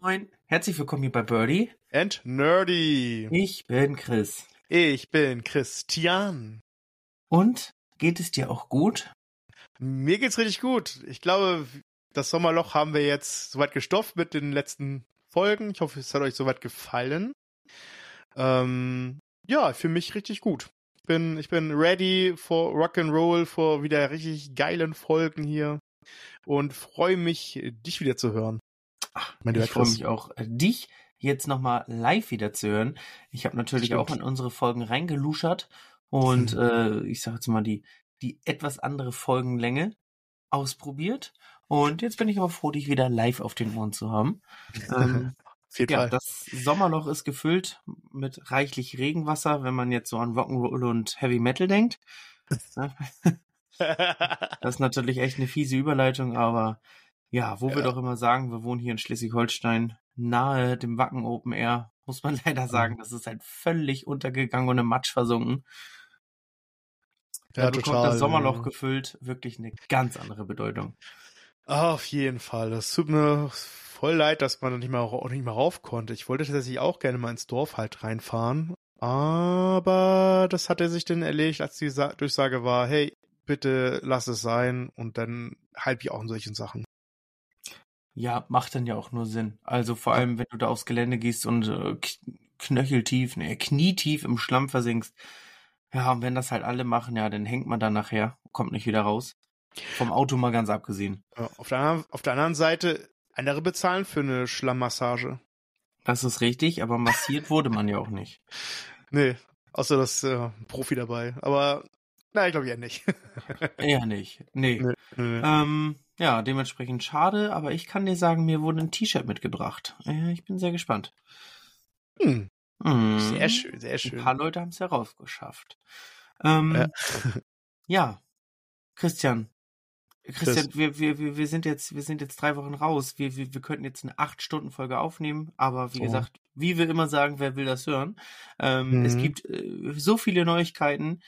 Moin. Herzlich willkommen hier bei Birdie. And Nerdy. Ich bin Chris. Ich bin Christian. Und geht es dir auch gut? Mir geht's richtig gut. Ich glaube, das Sommerloch haben wir jetzt soweit gestopft mit den letzten Folgen. Ich hoffe, es hat euch soweit gefallen. Ähm, ja, für mich richtig gut. Ich bin, ich bin ready for Rock'n'Roll, for wieder richtig geilen Folgen hier und freue mich, dich wieder zu hören. Ach, ich freue mich auch, äh, dich jetzt nochmal live wieder zu hören. Ich habe natürlich Stimmt. auch in unsere Folgen reingeluschert und hm. äh, ich sage jetzt mal die, die etwas andere Folgenlänge ausprobiert. Und jetzt bin ich aber froh, dich wieder live auf den Ohren zu haben. ähm, ja, das Sommerloch ist gefüllt mit reichlich Regenwasser, wenn man jetzt so an Rock'n'Roll und Heavy Metal denkt. das ist natürlich echt eine fiese Überleitung, aber ja, wo ja. wir doch immer sagen, wir wohnen hier in Schleswig-Holstein, nahe dem Wacken Open Air, muss man leider sagen, das ist halt völlig untergegangen und im Matsch versunken. Ja, da bekommt total, das Sommerloch gefüllt wirklich eine ganz andere Bedeutung. Auf jeden Fall. Das tut mir voll leid, dass man nicht mehr, auch nicht mehr rauf konnte. Ich wollte tatsächlich auch gerne mal ins Dorf halt reinfahren. Aber das hat er sich dann erledigt, als die Durchsage war, hey, bitte lass es sein und dann halb ich auch in solchen Sachen. Ja, macht dann ja auch nur Sinn. Also vor allem, wenn du da aufs Gelände gehst und äh, knöcheltief, ne, knietief im Schlamm versinkst. Ja, und wenn das halt alle machen, ja, dann hängt man da nachher, kommt nicht wieder raus. Vom Auto mal ganz abgesehen. Ja, auf, der, auf der anderen Seite, andere bezahlen für eine Schlammmassage. Das ist richtig, aber massiert wurde man ja auch nicht. Nee, außer das äh, Profi dabei. Aber Nein, ich glaube eher nicht. eher nicht. Nee. nee, nee. Ähm, ja, dementsprechend schade, aber ich kann dir sagen, mir wurde ein T-Shirt mitgebracht. ich bin sehr gespannt. Hm. Hm. Sehr schön, sehr schön. Ein paar Leute haben es herausgeschafft. Ähm, ja. ja. Christian. Christian, wir, wir, wir sind jetzt, wir sind jetzt drei Wochen raus. Wir, wir, wir könnten jetzt eine acht Stunden Folge aufnehmen, aber wie oh. gesagt, wie wir immer sagen, wer will das hören? Ähm, mhm. Es gibt äh, so viele Neuigkeiten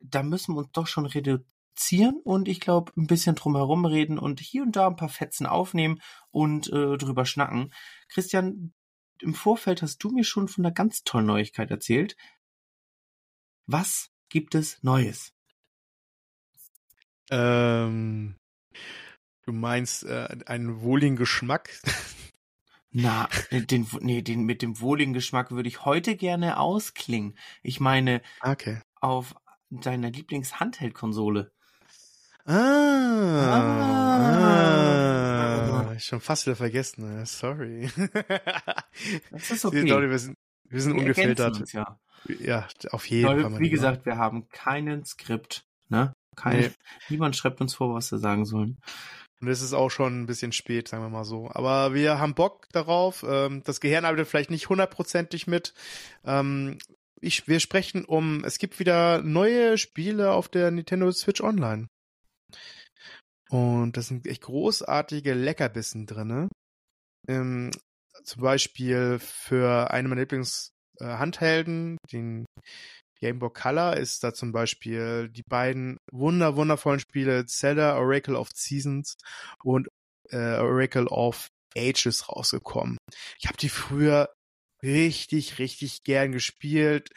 da müssen wir uns doch schon reduzieren und ich glaube ein bisschen drumherum reden und hier und da ein paar Fetzen aufnehmen und äh, drüber schnacken. Christian, im Vorfeld hast du mir schon von einer ganz tollen Neuigkeit erzählt. Was gibt es Neues? Ähm, du meinst äh, einen wohligen Geschmack? Na, den, nee, den, mit dem wohligen Geschmack würde ich heute gerne ausklingen. Ich meine, okay. auf deiner Lieblings-Handheld-Konsole? Ah, ah, ah, schon fast wieder vergessen. Sorry. Das ist okay. Leute, wir sind, wir sind wir ungefiltert. Uns, ja. ja, auf jeden Leute, Fall. Wie gesagt, wir haben keinen Skript. Ne? Kein, nee. Niemand schreibt uns vor, was wir sagen sollen. Und es ist auch schon ein bisschen spät, sagen wir mal so. Aber wir haben Bock darauf. Ähm, das Gehirn arbeitet vielleicht nicht hundertprozentig mit. Ich, wir sprechen um, es gibt wieder neue Spiele auf der Nintendo Switch Online. Und das sind echt großartige Leckerbissen drinne. Ähm, zum Beispiel für eine meiner Lieblings-Handhelden, äh, den Game Boy Color, ist da zum Beispiel die beiden wunder wundervollen Spiele Zelda Oracle of Seasons und äh, Oracle of Ages rausgekommen. Ich habe die früher richtig, richtig gern gespielt.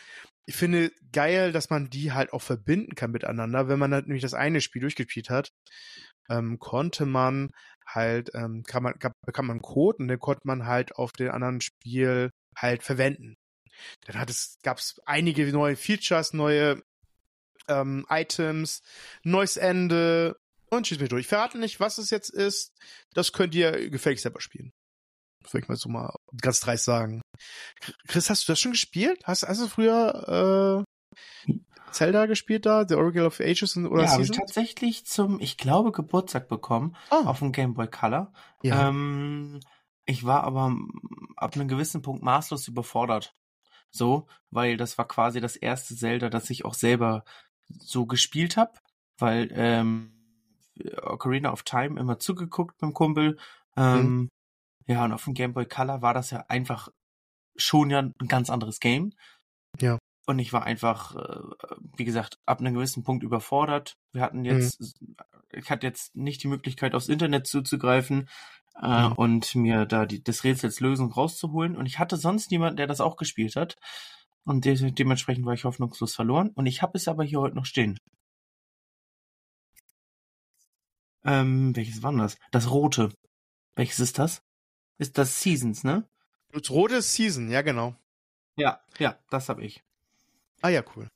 Ich finde geil, dass man die halt auch verbinden kann miteinander. Wenn man halt nämlich das eine Spiel durchgespielt hat, ähm, konnte man halt, ähm, kann man, bekam man einen Code und den konnte man halt auf den anderen Spiel halt verwenden. Dann hat es, gab es einige neue Features, neue ähm, Items, neues Ende und schießt mich durch. Ich verrate nicht, was es jetzt ist. Das könnt ihr gefälligst selber spielen. Würde ich mal so mal ganz dreist sagen. Chris, hast du das schon gespielt? Hast, hast du früher äh, Zelda gespielt da, The Oracle of Ages oder Ja, habe ich tatsächlich zum, ich glaube, Geburtstag bekommen oh. auf dem Game Boy Color. Ja. Ähm, ich war aber ab einem gewissen Punkt maßlos überfordert. So, weil das war quasi das erste Zelda, das ich auch selber so gespielt habe, weil ähm, Ocarina of Time immer zugeguckt beim Kumpel. Ähm, mhm. Ja, und auf dem Game Boy Color war das ja einfach schon ja ein ganz anderes Game. Ja. Und ich war einfach, äh, wie gesagt, ab einem gewissen Punkt überfordert. Wir hatten jetzt, mhm. ich hatte jetzt nicht die Möglichkeit, aufs Internet zuzugreifen. äh, mhm. und mir da die, des Rätsels Lösung rauszuholen. Und ich hatte sonst niemanden, der das auch gespielt hat. Und de dementsprechend war ich hoffnungslos verloren. Und ich habe es aber hier heute noch stehen. Ähm, welches war das? Das rote. Welches ist das? Ist das Seasons, ne? Das rote ist Season, ja genau. Ja, ja, das habe ich. Ah ja, cool.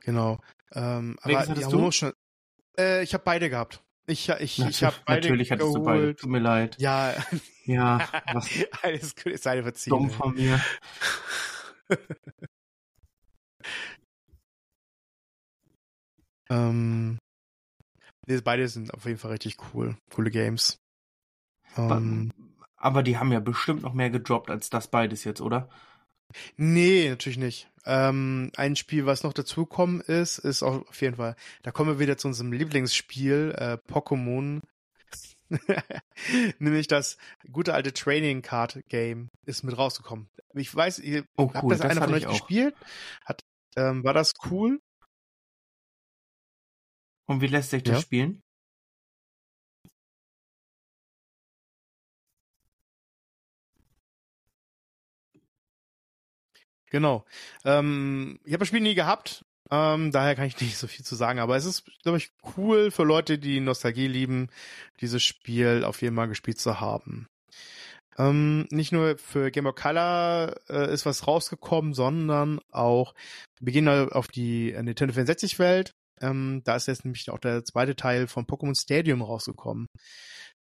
Genau. Ähm, welches aber hattest du? Schon, äh, ich habe beide gehabt. Ich, ich, ich habe beide Natürlich hattest geholt. du beide. Tut mir leid. Ja. Ja. Was Alles gut, ist eine Verziehung. Dumm von mir. ähm, nee, beide sind auf jeden Fall richtig cool. Coole Games. Ähm, aber die haben ja bestimmt noch mehr gedroppt als das beides jetzt, oder? Nee, natürlich nicht. Ähm, ein Spiel, was noch dazukommen ist, ist auf jeden Fall, da kommen wir wieder zu unserem Lieblingsspiel, äh, Pokémon. Nämlich das gute alte Training Card Game ist mit rausgekommen. Ich weiß, ihr oh, habt das, das einer von euch gespielt? Hat, ähm, war das cool? Und wie lässt sich das ja? spielen? Genau. Ähm, ich habe das Spiel nie gehabt, ähm, daher kann ich nicht so viel zu sagen, aber es ist, glaube ich, cool für Leute, die Nostalgie lieben, dieses Spiel auf jeden Fall gespielt zu haben. Ähm, nicht nur für Game of Color äh, ist was rausgekommen, sondern auch, wir gehen auf die Nintendo 64 Welt. Ähm, da ist jetzt nämlich auch der zweite Teil von Pokémon Stadium rausgekommen.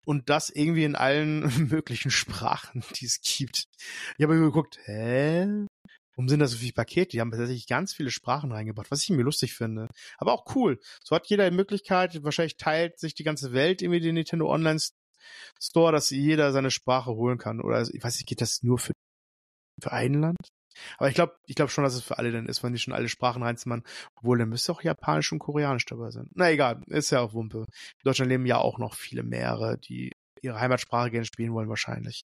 Und das irgendwie in allen möglichen Sprachen, die es gibt. Ich habe geguckt, hä? Warum sind da so viele Pakete? Die haben tatsächlich ganz viele Sprachen reingebracht, was ich mir lustig finde. Aber auch cool. So hat jeder die Möglichkeit, wahrscheinlich teilt sich die ganze Welt irgendwie den Nintendo Online Store, dass jeder seine Sprache holen kann. Oder ich weiß nicht, geht das nur für, für ein Land? Aber ich glaube, ich glaube schon, dass es für alle dann ist, wenn die schon alle Sprachen reinzimmern. Obwohl, dann müsste auch Japanisch und Koreanisch dabei sein. Na egal, ist ja auch Wumpe. In Deutschland leben ja auch noch viele mehrere, die ihre Heimatsprache gerne spielen wollen, wahrscheinlich.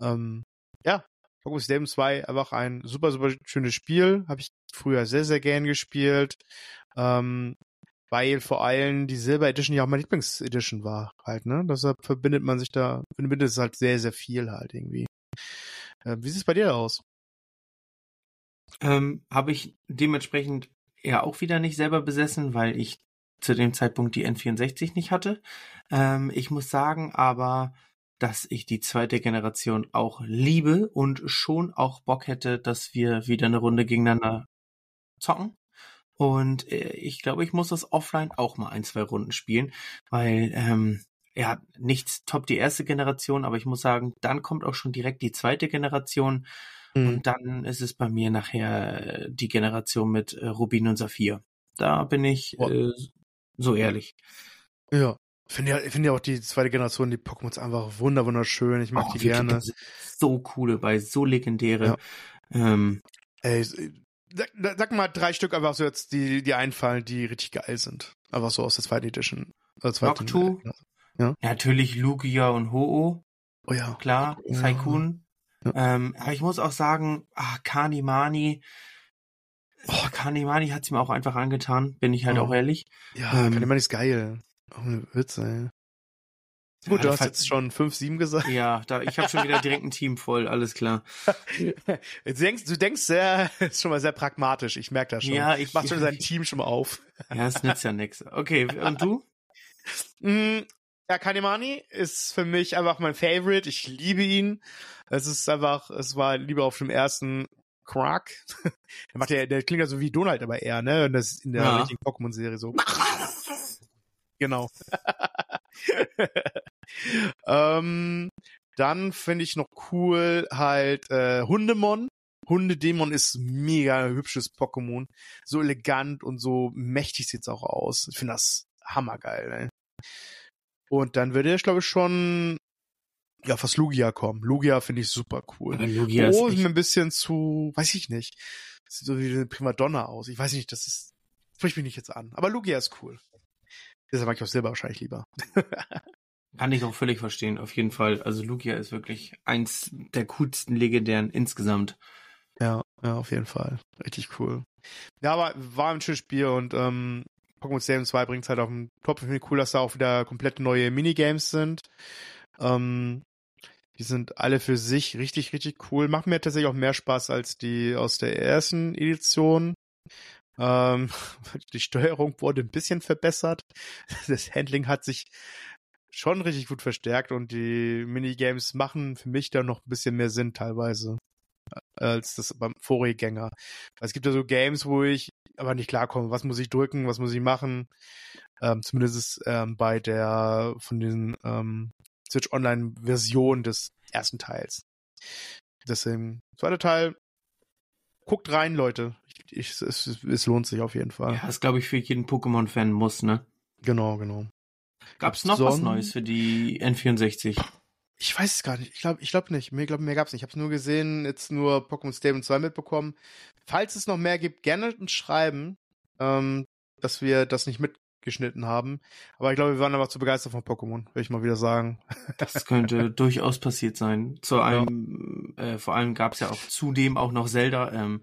Ähm, ja, Pokémon Stadium 2 einfach ein super, super schönes Spiel. Habe ich früher sehr, sehr gern gespielt. Ähm, weil vor allem die Silber Edition ja auch meine Lieblingsedition war halt, ne? Deshalb verbindet man sich da, verbindet es halt sehr, sehr viel halt irgendwie. Äh, wie sieht es bei dir aus? Ähm, Habe ich dementsprechend ja auch wieder nicht selber besessen, weil ich zu dem Zeitpunkt die N64 nicht hatte. Ähm, ich muss sagen, aber dass ich die zweite Generation auch liebe und schon auch Bock hätte, dass wir wieder eine Runde gegeneinander zocken. Und äh, ich glaube, ich muss das offline auch mal ein, zwei Runden spielen, weil ähm, ja, nichts top die erste Generation, aber ich muss sagen, dann kommt auch schon direkt die zweite Generation mhm. und dann ist es bei mir nachher die Generation mit äh, Rubin und Saphir. Da bin ich äh, so ehrlich. Ja, Finde ja, finde ja auch die zweite Generation, die Pokémons einfach wunder wunderschön. Ich mag oh, die gerne. So coole, bei so legendäre. Ja. Ähm, Ey, sag, mal drei Stück einfach so jetzt, die, die einfallen, die richtig geil sind. Einfach so aus der zweiten Edition. Äh, Noctu. Ja. Natürlich Lugia und Ho-Oh. Oh ja. Klar. Saikun. Ja. Ähm, aber ich muss auch sagen, ah, Kanimani. Oh, Kanimani hat's mir auch einfach angetan, bin ich halt oh. auch ehrlich. Ja, ähm, Kanimani ist geil. Ohne Witz, ey. Gut, du hast jetzt schon 5, 7 gesagt. Ja, da, ich habe schon wieder direkt ein Team voll, alles klar. du denkst, du denkst sehr, ist schon mal sehr pragmatisch, ich merke das schon. Ja, ich mach schon sein Team schon mal auf. ja, es nützt ja nix. Okay, und du? Mm, ja, Kanemani ist für mich einfach mein Favorite. Ich liebe ihn. Es ist einfach, es war lieber auf dem ersten Quark. der macht ja, der klingt ja so wie Donald, aber eher, ne? Und das ist in der ja. richtigen Pokémon-Serie so. Genau. ähm, dann finde ich noch cool halt äh, Hundemon. Hundedämon ist mega hübsches Pokémon. So elegant und so mächtig sieht's auch aus. Ich finde das hammergeil. Ne? Und dann würde ich, glaube ich, schon ja, fast Lugia kommen. Lugia finde ich super cool. Lugia oh, ist mir ein bisschen zu, weiß ich nicht. Sieht so wie eine Primadonna aus. Ich weiß nicht, das ist, spricht mich nicht jetzt an. Aber Lugia ist cool. Deshalb mag ich auch Silber wahrscheinlich lieber. Kann ich auch völlig verstehen, auf jeden Fall. Also Lugia ist wirklich eins der coolsten legendären insgesamt. Ja, ja, auf jeden Fall. Richtig cool. Ja, aber war ein schönes Spiel und ähm, Pokémon Stadium 2 bringt es halt auf den Top. Ich finde cool, dass da auch wieder komplett neue Minigames sind. Ähm, die sind alle für sich richtig, richtig cool. Machen mir tatsächlich auch mehr Spaß als die aus der ersten Edition. Ähm, die Steuerung wurde ein bisschen verbessert. Das Handling hat sich schon richtig gut verstärkt und die Minigames machen für mich da noch ein bisschen mehr Sinn teilweise als das beim Vorgänger. Es gibt ja so Games, wo ich aber nicht klarkomme. Was muss ich drücken? Was muss ich machen? Ähm, zumindest ähm, bei der von den ähm, Switch Online Version des ersten Teils. Deswegen, zweiter Teil, guckt rein, Leute. Ich, es, es lohnt sich auf jeden Fall. Ja, das glaube ich für jeden Pokémon-Fan muss, ne? Genau, genau. Gab es noch Son was Neues für die N64? Ich weiß es gar nicht. Ich glaube ich glaub nicht. Mir, glaub, mehr gab es nicht. Ich habe es nur gesehen, jetzt nur Pokémon Stadium 2 mitbekommen. Falls es noch mehr gibt, gerne uns schreiben, ähm, dass wir das nicht mitgeschnitten haben. Aber ich glaube, wir waren aber zu begeistert von Pokémon, würde ich mal wieder sagen. Das könnte durchaus passiert sein. Zu einem, ja. äh, vor allem gab es ja auch zudem auch noch Zelda. Ähm,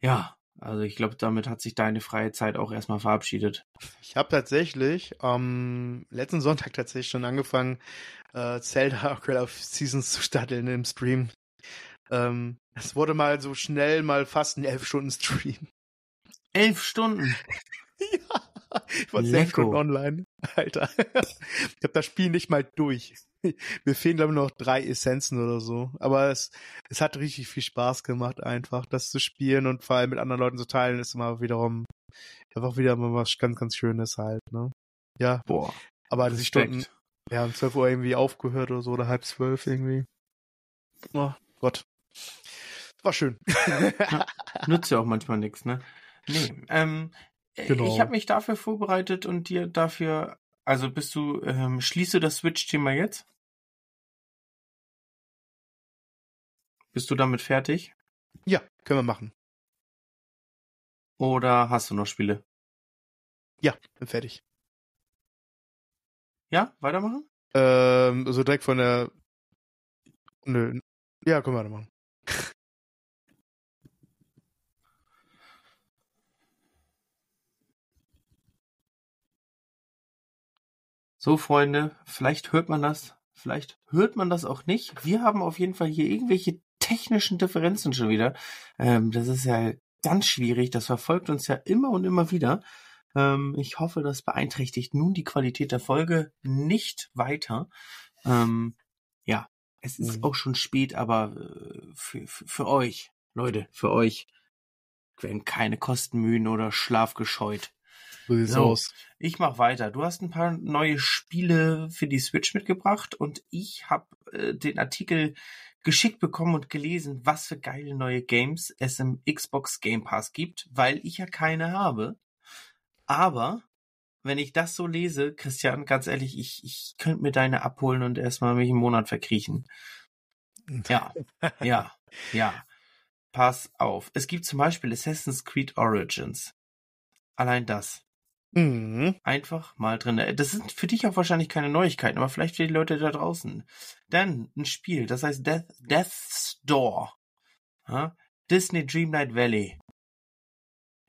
ja, also ich glaube, damit hat sich deine freie Zeit auch erstmal verabschiedet. Ich habe tatsächlich am letzten Sonntag tatsächlich schon angefangen, äh, Zelda Ocarina of Seasons zu starten im Stream. Ähm, es wurde mal so schnell mal fast ein elf Stunden Stream. Elf Stunden? ja. Ich war zehn Stunden online. Alter. ich habe das Spiel nicht mal durch. Mir fehlen, glaube ich, noch drei Essenzen oder so. Aber es, es hat richtig viel Spaß gemacht, einfach das zu spielen und vor allem mit anderen Leuten zu teilen, ist immer wiederum einfach wieder mal was ganz, ganz Schönes halt, ne? Ja. Boah. Aber die Stunden, ja, um 12 Uhr irgendwie aufgehört oder so, oder halb zwölf irgendwie. Oh Gott. War schön. nützt ja auch manchmal nichts, ne? Nee, ähm, genau. ich habe mich dafür vorbereitet und dir dafür also bist du, ähm, schließe das Switch-Thema jetzt? Bist du damit fertig? Ja, können wir machen. Oder hast du noch Spiele? Ja, bin fertig. Ja, weitermachen? Ähm, so direkt von der. Nö. Ja, können wir weitermachen. So, Freunde, vielleicht hört man das, vielleicht hört man das auch nicht. Wir haben auf jeden Fall hier irgendwelche technischen Differenzen schon wieder. Ähm, das ist ja ganz schwierig. Das verfolgt uns ja immer und immer wieder. Ähm, ich hoffe, das beeinträchtigt nun die Qualität der Folge nicht weiter. Ähm, ja, es ist mhm. auch schon spät, aber äh, für, für, für euch, Leute, für euch werden keine Kostenmühen oder Schlaf gescheut. So sieht's so, aus. Ich mach weiter. Du hast ein paar neue Spiele für die Switch mitgebracht und ich habe äh, den Artikel geschickt bekommen und gelesen, was für geile neue Games es im Xbox Game Pass gibt, weil ich ja keine habe. Aber wenn ich das so lese, Christian, ganz ehrlich, ich, ich könnte mir deine abholen und erstmal mich einen Monat verkriechen. Ja, ja, ja. Pass auf. Es gibt zum Beispiel Assassin's Creed Origins. Allein das. Mhm. Einfach mal drin. Das sind für dich auch wahrscheinlich keine Neuigkeiten, aber vielleicht für die Leute da draußen. Dann ein Spiel, das heißt Death, Death's Door. Ja? Disney Dreamlight Valley.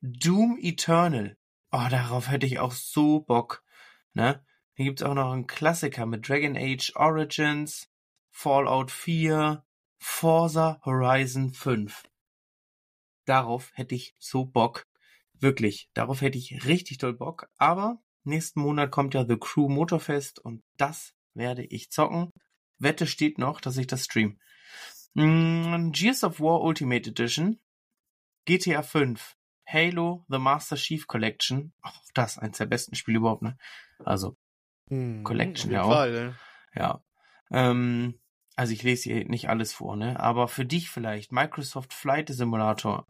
Doom Eternal. Oh, darauf hätte ich auch so Bock. Ne? Hier gibt's auch noch einen Klassiker mit Dragon Age Origins, Fallout 4, Forza Horizon 5. Darauf hätte ich so Bock. Wirklich, darauf hätte ich richtig toll Bock. Aber nächsten Monat kommt ja The Crew Motorfest und das werde ich zocken. Wette steht noch, dass ich das stream. Mm, Gears of War Ultimate Edition, GTA 5, Halo The Master Chief Collection. Auch das eins der besten Spiele überhaupt, ne? Also hm, Collection ja auch. Fall, ne? Ja. Ähm, also ich lese hier nicht alles vor, ne? Aber für dich vielleicht Microsoft Flight Simulator.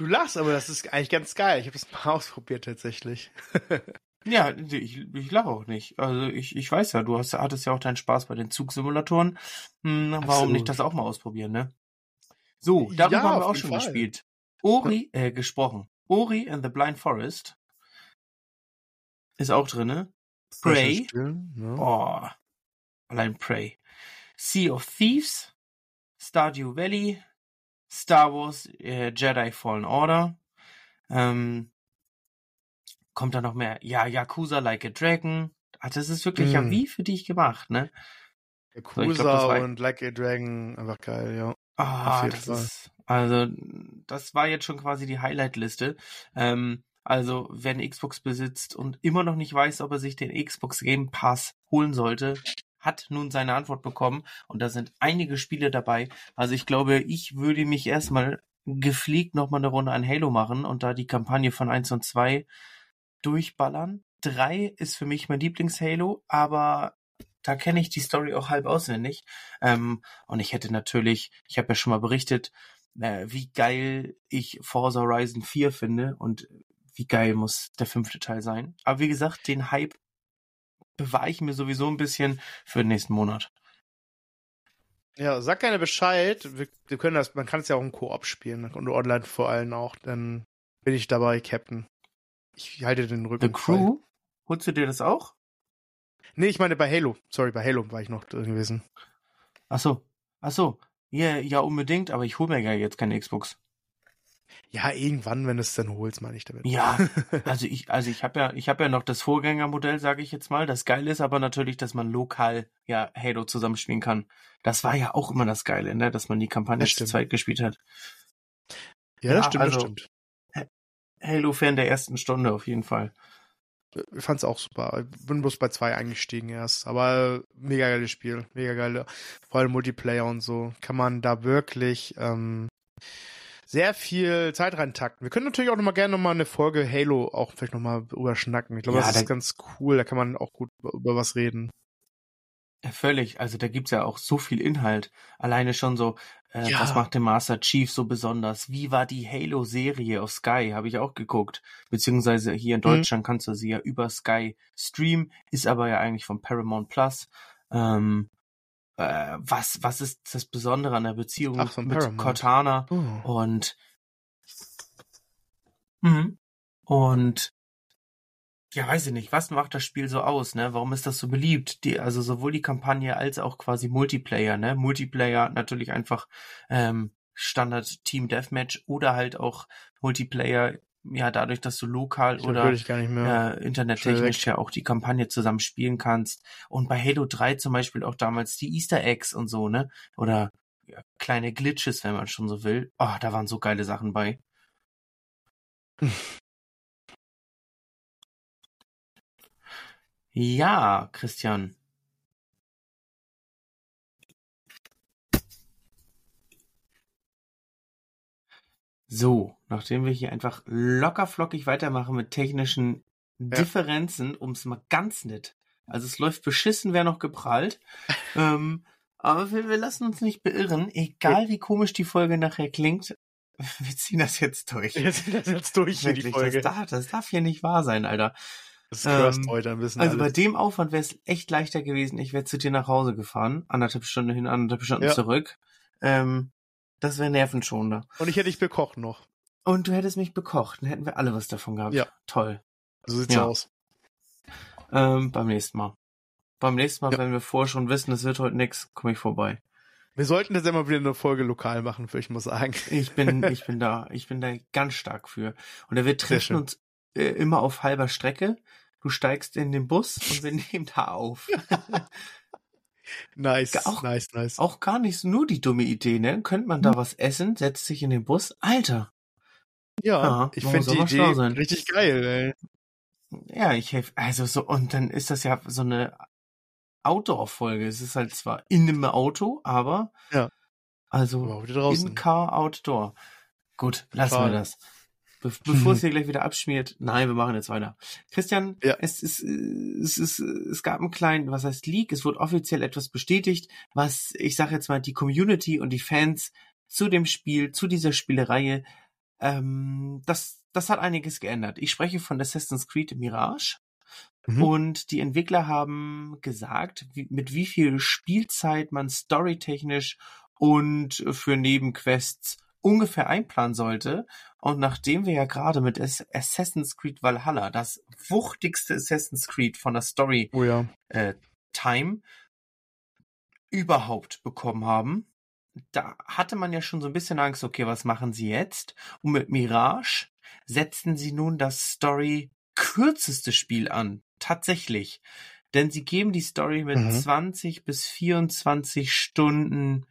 Du lachst, aber das ist eigentlich ganz geil. Ich habe das mal ausprobiert tatsächlich. ja, ich, ich lache auch nicht. Also ich, ich weiß ja, du hast, hattest ja auch deinen Spaß bei den Zugsimulatoren. Hm, warum Absolut. nicht das auch mal ausprobieren, ne? So, darüber ja, haben wir auch schon Fall. gespielt. Ori, äh, gesprochen. Ori and the Blind Forest ist auch drinne. Prey. Ja. Oh, allein Prey. Sea of Thieves, Stardew Valley, Star Wars äh, Jedi Fallen Order. Ähm, kommt da noch mehr? Ja, Yakuza Like a Dragon, Ah, das ist wirklich mm. ja wie für dich gemacht, ne? Yakuza so, und Like a Dragon, einfach geil, ja. Ah, das ist, also, das war jetzt schon quasi die Highlight-Liste. Ähm, also, wer eine Xbox besitzt und immer noch nicht weiß, ob er sich den Xbox Game Pass holen sollte, hat nun seine Antwort bekommen und da sind einige Spiele dabei. Also ich glaube, ich würde mich erstmal gepflegt nochmal eine Runde an Halo machen und da die Kampagne von 1 und 2 durchballern. 3 ist für mich mein Lieblings-Halo, aber da kenne ich die Story auch halb auswendig. Ähm, und ich hätte natürlich, ich habe ja schon mal berichtet, äh, wie geil ich Forza Horizon 4 finde und wie geil muss der fünfte Teil sein. Aber wie gesagt, den Hype bewahre ich mir sowieso ein bisschen für den nächsten Monat. Ja, sag gerne Bescheid. Wir, wir können das, man kann es ja auch im Koop spielen und online vor allem auch. Dann bin ich dabei, Captain. Ich halte den Rücken. The Crew? Frei. Holst du dir das auch? Nee, ich meine bei Halo. Sorry, bei Halo war ich noch drin gewesen. Ach so. Ach so. Ja, ja, unbedingt, aber ich hole mir ja jetzt keine Xbox. Ja, irgendwann, wenn du es dann holst, meine ich damit. Ja, also ich, also ich habe ja, ich habe ja noch das Vorgängermodell, sage ich jetzt mal. Das Geile ist aber natürlich, dass man lokal ja Halo zusammenspielen kann. Das war ja auch immer das Geile, ne, dass man die Kampagne zu zweit gespielt hat. Ja, das ja, stimmt, also, das stimmt. Halo-Fan der ersten Stunde auf jeden Fall. Ich fand's auch super. Ich bin bloß bei zwei eingestiegen erst. Aber mega geiles Spiel. Mega geile. Vor allem Multiplayer und so. Kann man da wirklich ähm, sehr viel Zeit reintakten. Wir können natürlich auch noch mal gerne noch mal eine Folge Halo auch vielleicht noch mal überschnacken. Ich glaube, ja, das ist ganz cool. Da kann man auch gut über was reden. Ja, völlig. Also da gibt's ja auch so viel Inhalt. Alleine schon so, äh, ja. was macht der Master Chief so besonders? Wie war die Halo-Serie auf Sky? Habe ich auch geguckt. Beziehungsweise hier in mhm. Deutschland mhm. kannst du sie ja über Sky streamen, ist aber ja eigentlich von Paramount Plus. Ähm, äh, was, was ist das Besondere an der Beziehung Ach, mit Paramount. Cortana oh. und mhm. und ja, weiß ich nicht, was macht das Spiel so aus, ne? Warum ist das so beliebt? Die, also sowohl die Kampagne als auch quasi Multiplayer, ne? Multiplayer natürlich einfach ähm, Standard Team Deathmatch oder halt auch Multiplayer ja, dadurch, dass du lokal ich oder äh, internettechnisch ja auch die Kampagne zusammen spielen kannst. Und bei Halo 3 zum Beispiel auch damals die Easter Eggs und so, ne? Oder ja, kleine Glitches, wenn man schon so will. Oh, da waren so geile Sachen bei. ja, Christian. So, nachdem wir hier einfach locker flockig weitermachen mit technischen ja. Differenzen, um es mal ganz nett. Also es läuft beschissen, wer noch geprallt. ähm, aber wir, wir, lassen uns nicht beirren, egal wie komisch die Folge nachher klingt. Wir ziehen das jetzt durch. Wir ziehen das jetzt durch Wirklich, die Folge. Das darf, das darf hier nicht wahr sein, Alter. Das ähm, heute ein bisschen. Also alles. bei dem Aufwand wäre es echt leichter gewesen. Ich wäre zu dir nach Hause gefahren, anderthalb Stunden hin, anderthalb Stunden ja. zurück. Ähm, das wäre nervenschonender. Und ich hätte dich bekocht noch. Und du hättest mich bekocht. Dann hätten wir alle was davon gehabt. Ja. Toll. So sieht's ja. aus. Ähm, beim nächsten Mal. Beim nächsten Mal, ja. wenn wir vorher schon wissen, es wird heute nix, komme ich vorbei. Wir sollten jetzt immer wieder eine Folge lokal machen, für ich muss sagen. Ich bin, ich bin da, ich bin da ganz stark für. Und wir treffen uns äh, immer auf halber Strecke. Du steigst in den Bus und wir nehmen da auf. Nice, auch, nice, nice. Auch gar nicht nur die dumme Idee, ne? Könnte man da hm. was essen, setzt sich in den Bus? Alter. Ja, ja ich finde die Idee sein. richtig geil, ey. Ja, ich helfe, also so, und dann ist das ja so eine Outdoor-Folge. Es ist halt zwar in einem Auto, aber ja. also in Car Outdoor. Gut, lassen Total. wir das. Be bevor es hier gleich wieder abschmiert. Nein, wir machen jetzt weiter. Christian, ja. es, ist, es, ist, es gab einen kleinen, was heißt Leak, es wurde offiziell etwas bestätigt, was, ich sage jetzt mal, die Community und die Fans zu dem Spiel, zu dieser Spielereihe, ähm, das, das hat einiges geändert. Ich spreche von Assassin's Creed Mirage. Mhm. Und die Entwickler haben gesagt, wie, mit wie viel Spielzeit man storytechnisch und für Nebenquests ungefähr einplanen sollte. Und nachdem wir ja gerade mit Assassin's Creed Valhalla, das wuchtigste Assassin's Creed von der Story oh ja. äh, Time überhaupt bekommen haben, da hatte man ja schon so ein bisschen Angst, okay, was machen sie jetzt? Und mit Mirage setzten sie nun das Story kürzeste Spiel an. Tatsächlich. Denn sie geben die Story mit mhm. 20 bis 24 Stunden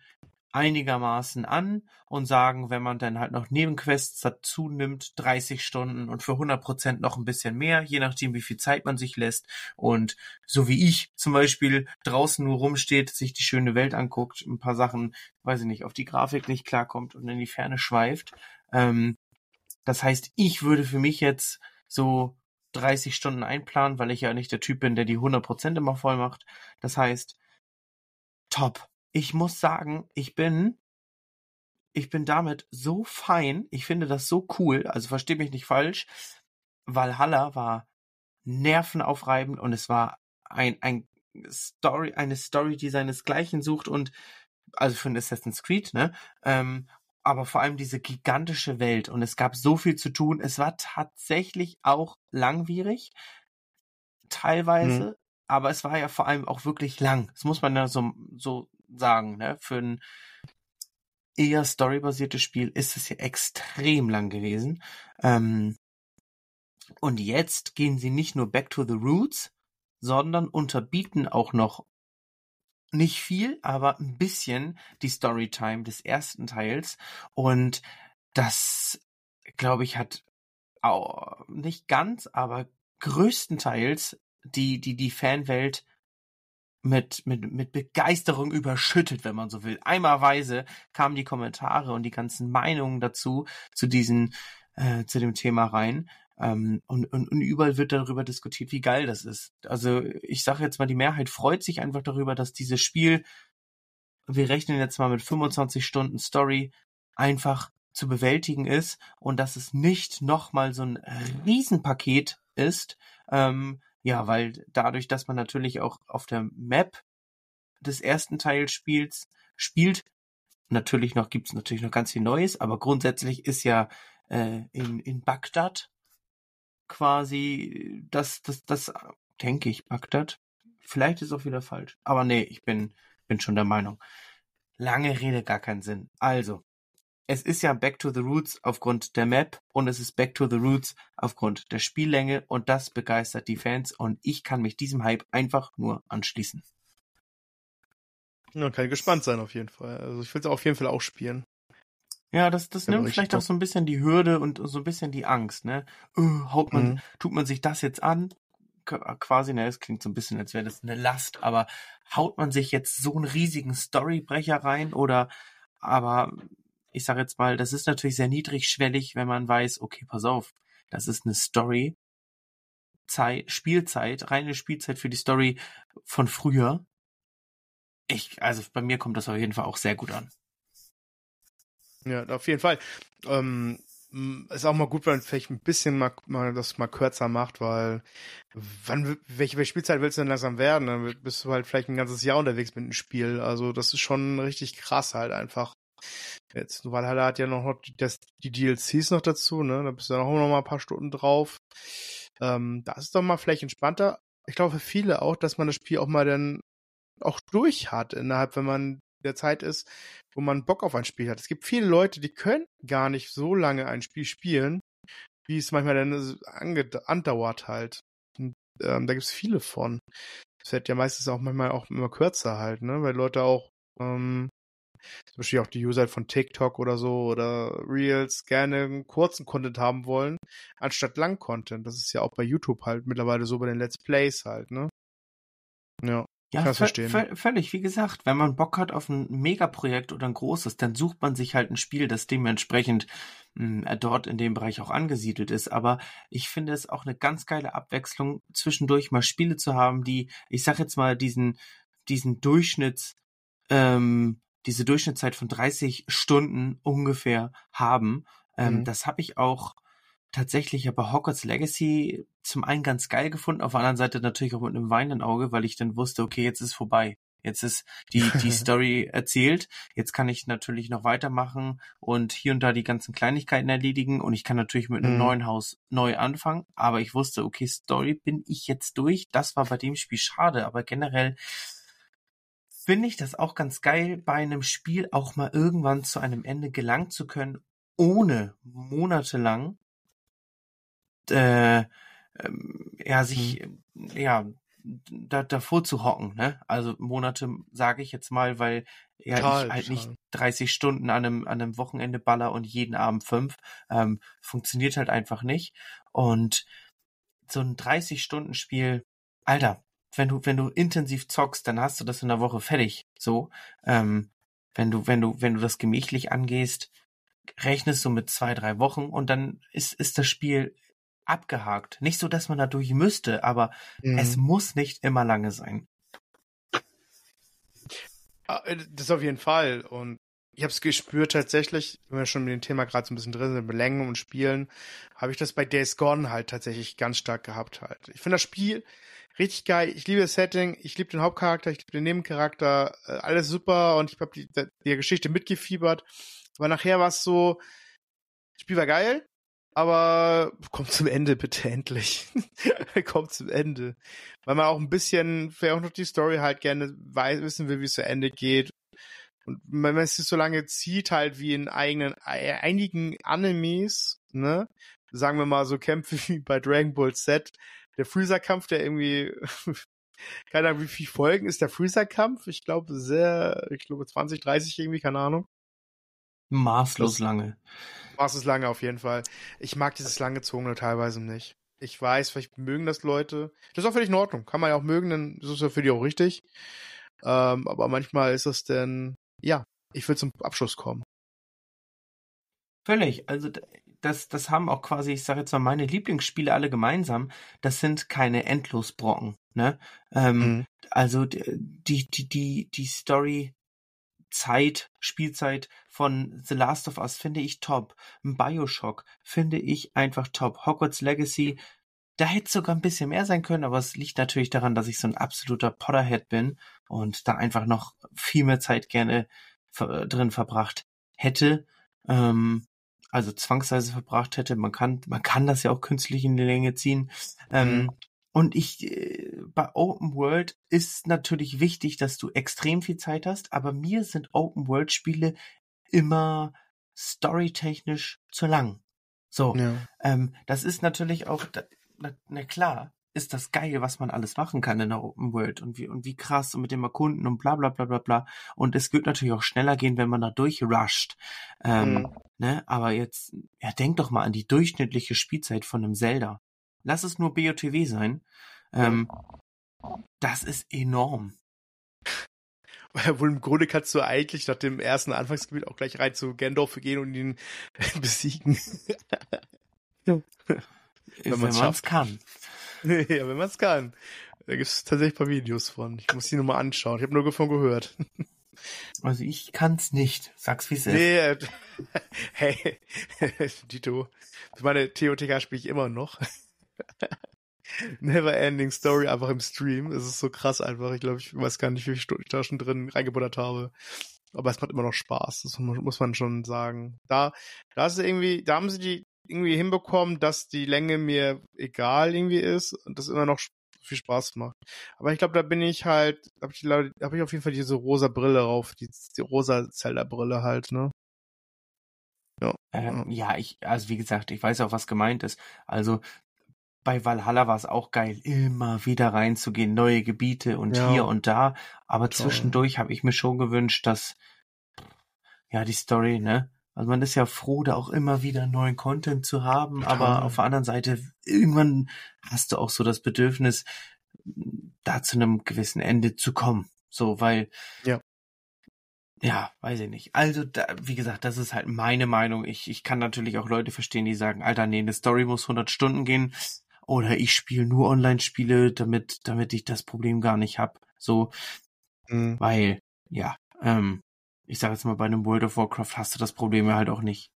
einigermaßen an und sagen, wenn man dann halt noch Nebenquests dazu nimmt, 30 Stunden und für 100 Prozent noch ein bisschen mehr, je nachdem, wie viel Zeit man sich lässt. Und so wie ich zum Beispiel draußen nur rumsteht, sich die schöne Welt anguckt, ein paar Sachen, weiß ich nicht, auf die Grafik nicht klarkommt und in die Ferne schweift. Ähm, das heißt, ich würde für mich jetzt so 30 Stunden einplanen, weil ich ja nicht der Typ bin, der die 100 Prozent immer voll macht. Das heißt, top ich muss sagen, ich bin ich bin damit so fein. Ich finde das so cool. Also versteh mich nicht falsch. Valhalla war nervenaufreibend und es war ein, ein Story, eine Story, die seinesgleichen sucht und also für ein Assassin's Creed, ne? Ähm, aber vor allem diese gigantische Welt und es gab so viel zu tun. Es war tatsächlich auch langwierig, teilweise, mhm. aber es war ja vor allem auch wirklich lang. Das muss man ja so, so sagen. Ne? Für ein eher storybasiertes Spiel ist es ja extrem lang gewesen. Ähm, und jetzt gehen sie nicht nur back to the roots, sondern unterbieten auch noch nicht viel, aber ein bisschen die Storytime des ersten Teils. Und das, glaube ich, hat auch nicht ganz, aber größtenteils die, die, die Fanwelt mit, mit, mit Begeisterung überschüttet, wenn man so will. Eimerweise kamen die Kommentare und die ganzen Meinungen dazu, zu diesen, äh, zu dem Thema rein. Ähm, und, und, und überall wird darüber diskutiert, wie geil das ist. Also ich sage jetzt mal, die Mehrheit freut sich einfach darüber, dass dieses Spiel, wir rechnen jetzt mal mit 25 Stunden Story, einfach zu bewältigen ist und dass es nicht nochmal so ein Riesenpaket ist, ähm, ja, weil dadurch, dass man natürlich auch auf der Map des ersten Teils spielt, spielt, natürlich noch, gibt's natürlich noch ganz viel Neues, aber grundsätzlich ist ja äh, in, in Bagdad quasi das, das, das, denke ich, Bagdad. Vielleicht ist auch wieder falsch. Aber nee, ich bin, bin schon der Meinung. Lange Rede, gar keinen Sinn. Also, es ist ja Back to the Roots aufgrund der Map und es ist Back to the Roots aufgrund der Spiellänge und das begeistert die Fans und ich kann mich diesem Hype einfach nur anschließen. Ja, kann gespannt sein auf jeden Fall. Also ich will es auf jeden Fall auch spielen. Ja, das, das nimmt vielleicht auch so ein bisschen die Hürde und so ein bisschen die Angst, ne? Uh, haut man, mhm. tut man sich das jetzt an? Quasi, ne, es klingt so ein bisschen, als wäre das eine Last, aber haut man sich jetzt so einen riesigen Storybrecher rein oder aber ich sage jetzt mal, das ist natürlich sehr niedrigschwellig, wenn man weiß, okay, pass auf, das ist eine Story, Zeit, Spielzeit, reine Spielzeit für die Story von früher. Ich, also bei mir kommt das auf jeden Fall auch sehr gut an. Ja, auf jeden Fall. Ähm, ist auch mal gut, wenn man vielleicht ein bisschen mal, mal das mal kürzer macht, weil wann welche, welche Spielzeit willst du denn langsam werden? Dann bist du halt vielleicht ein ganzes Jahr unterwegs mit einem Spiel. Also das ist schon richtig krass halt einfach. Jetzt, Valhalla hat ja noch das, die DLCs noch dazu, ne? Da bist du ja noch mal ein paar Stunden drauf. Ähm, da ist doch mal vielleicht entspannter. Ich glaube für viele auch, dass man das Spiel auch mal dann auch durch hat innerhalb, wenn man der Zeit ist, wo man Bock auf ein Spiel hat. Es gibt viele Leute, die können gar nicht so lange ein Spiel spielen, wie es manchmal dann andauert halt. Und, ähm, da gibt es viele von. Es wird ja meistens auch manchmal auch immer kürzer halt, ne? Weil Leute auch ähm, zum Beispiel auch die User von TikTok oder so oder Reels gerne einen kurzen Content haben wollen, anstatt lang Content. Das ist ja auch bei YouTube halt mittlerweile so bei den Let's Plays halt, ne? Ja. Ja, verstehen. völlig. Wie gesagt, wenn man Bock hat auf ein Megaprojekt oder ein großes, dann sucht man sich halt ein Spiel, das dementsprechend mh, hm, dort in dem Bereich auch angesiedelt ist. Aber ich finde es auch eine ganz geile Abwechslung, zwischendurch mal Spiele zu haben, die, ich sag jetzt mal, diesen, diesen Durchschnitts, ähm, diese Durchschnittszeit von 30 Stunden ungefähr haben. Ähm, mhm. Das habe ich auch tatsächlich bei Hogwarts Legacy zum einen ganz geil gefunden, auf der anderen Seite natürlich auch mit einem weinenden Auge, weil ich dann wusste, okay, jetzt ist vorbei. Jetzt ist die, die Story erzählt. Jetzt kann ich natürlich noch weitermachen und hier und da die ganzen Kleinigkeiten erledigen und ich kann natürlich mit einem mhm. neuen Haus neu anfangen. Aber ich wusste, okay, Story bin ich jetzt durch. Das war bei dem Spiel schade, aber generell finde ich das auch ganz geil, bei einem Spiel auch mal irgendwann zu einem Ende gelangen zu können, ohne monatelang äh, ähm, ja sich mhm. ja da, davor zu hocken, ne? Also Monate sage ich jetzt mal, weil ja total, ich halt total. nicht 30 Stunden an einem, an einem Wochenende baller und jeden Abend fünf. Ähm, funktioniert halt einfach nicht. Und so ein 30-Stunden-Spiel, Alter, wenn du, wenn du intensiv zockst, dann hast du das in der Woche fertig. So. Ähm, wenn du, wenn du, wenn du das gemächlich angehst, rechnest du mit zwei, drei Wochen und dann ist, ist das Spiel abgehakt. Nicht so, dass man da durch müsste, aber mhm. es muss nicht immer lange sein. Ah, äh, das auf jeden Fall. Und ich habe es gespürt tatsächlich, wenn wir schon mit dem Thema gerade so ein bisschen drin sind, Belängen und Spielen, habe ich das bei Days Gone halt tatsächlich ganz stark gehabt halt. Ich finde das Spiel richtig geil. Ich liebe das Setting, ich liebe den Hauptcharakter, ich liebe den Nebencharakter, äh, alles super und ich habe die, die Geschichte mitgefiebert. Aber nachher war es so, das Spiel war geil, aber kommt zum Ende bitte endlich. kommt zum Ende. Weil man auch ein bisschen, wer auch noch die Story halt gerne weiß, wissen will, wie es zu Ende geht. Und wenn man es so lange zieht, halt wie in eigenen, einigen Animes, ne, sagen wir mal so Kämpfe wie bei Dragon Ball Z, der Freezer-Kampf, der irgendwie, keine Ahnung, wie viele Folgen ist der Freezer-Kampf? Ich glaube sehr, ich glaube 20, 30 irgendwie, keine Ahnung. Maßlos das, lange. Maßlos lange auf jeden Fall. Ich mag dieses langgezogene teilweise nicht. Ich weiß, vielleicht mögen das Leute. Das ist auch völlig in Ordnung. Kann man ja auch mögen, dann ist es ja für die auch richtig. Ähm, aber manchmal ist es denn, ja, ich will zum Abschluss kommen. Völlig. Also das, das haben auch quasi, ich sage jetzt mal, meine Lieblingsspiele alle gemeinsam. Das sind keine Endlosbrocken. Ne? Ähm, mhm. Also die, die, die, die Story Zeit, Spielzeit von The Last of Us finde ich top. Bioshock finde ich einfach top. Hogwarts Legacy, da hätte sogar ein bisschen mehr sein können, aber es liegt natürlich daran, dass ich so ein absoluter Potterhead bin und da einfach noch viel mehr Zeit gerne drin verbracht hätte. Ähm, also zwangsweise verbracht hätte. Man kann, man kann das ja auch künstlich in die Länge ziehen. Ähm, mhm. Und ich, äh, bei Open World ist natürlich wichtig, dass du extrem viel Zeit hast, aber mir sind Open World Spiele immer storytechnisch zu lang. So, ja. ähm, das ist natürlich auch, na, na klar, ist das geil, was man alles machen kann in der Open World und wie, und wie krass und mit dem Erkunden und bla bla bla bla bla. Und es wird natürlich auch schneller gehen, wenn man da durchrusht. Ähm, mhm. ne? Aber jetzt, ja, denk doch mal an die durchschnittliche Spielzeit von einem Zelda. Lass es nur BOTW sein. Ähm, das ist enorm. Wohl im Grunde kannst du eigentlich nach dem ersten Anfangsgebiet auch gleich rein zu Gandalf gehen und ihn besiegen. ja. Wenn man es kann. ja, wenn man es kann. Da gibt es tatsächlich ein paar Videos von. Ich muss die nur mal anschauen. Ich habe nur davon gehört. Also ich kann's nicht. Sag's wie es ist. Nee, äh, hey, Dito. Meine TOTK spiele ich immer noch. Never Ending Story einfach im Stream. Es ist so krass einfach. Ich glaube, ich weiß gar nicht, wie viele Stunden ich da schon drin reingebuttert habe. Aber es macht immer noch Spaß. Das muss man schon sagen. Da, da ist irgendwie, da haben sie die irgendwie hinbekommen, dass die Länge mir egal irgendwie ist und das immer noch viel Spaß macht. Aber ich glaube, da bin ich halt, habe ich, hab ich auf jeden Fall diese rosa Brille rauf, die, die rosa Zelda-Brille halt, ne? Ja. Ähm, ja, ich, also wie gesagt, ich weiß auch, was gemeint ist. Also bei Valhalla war es auch geil, immer wieder reinzugehen, neue Gebiete und ja. hier und da. Aber Toll. zwischendurch habe ich mir schon gewünscht, dass ja die Story, ne? Also man ist ja froh, da auch immer wieder neuen Content zu haben, Total. aber auf der anderen Seite, irgendwann hast du auch so das Bedürfnis, da zu einem gewissen Ende zu kommen. So, weil ja. Ja, weiß ich nicht. Also, da, wie gesagt, das ist halt meine Meinung. Ich, ich kann natürlich auch Leute verstehen, die sagen, Alter, nee, eine Story muss 100 Stunden gehen. Oder ich spiele nur Online-Spiele, damit, damit ich das Problem gar nicht hab. So, mhm. weil, ja, ähm, ich sage jetzt mal, bei einem World of Warcraft hast du das Problem ja halt auch nicht.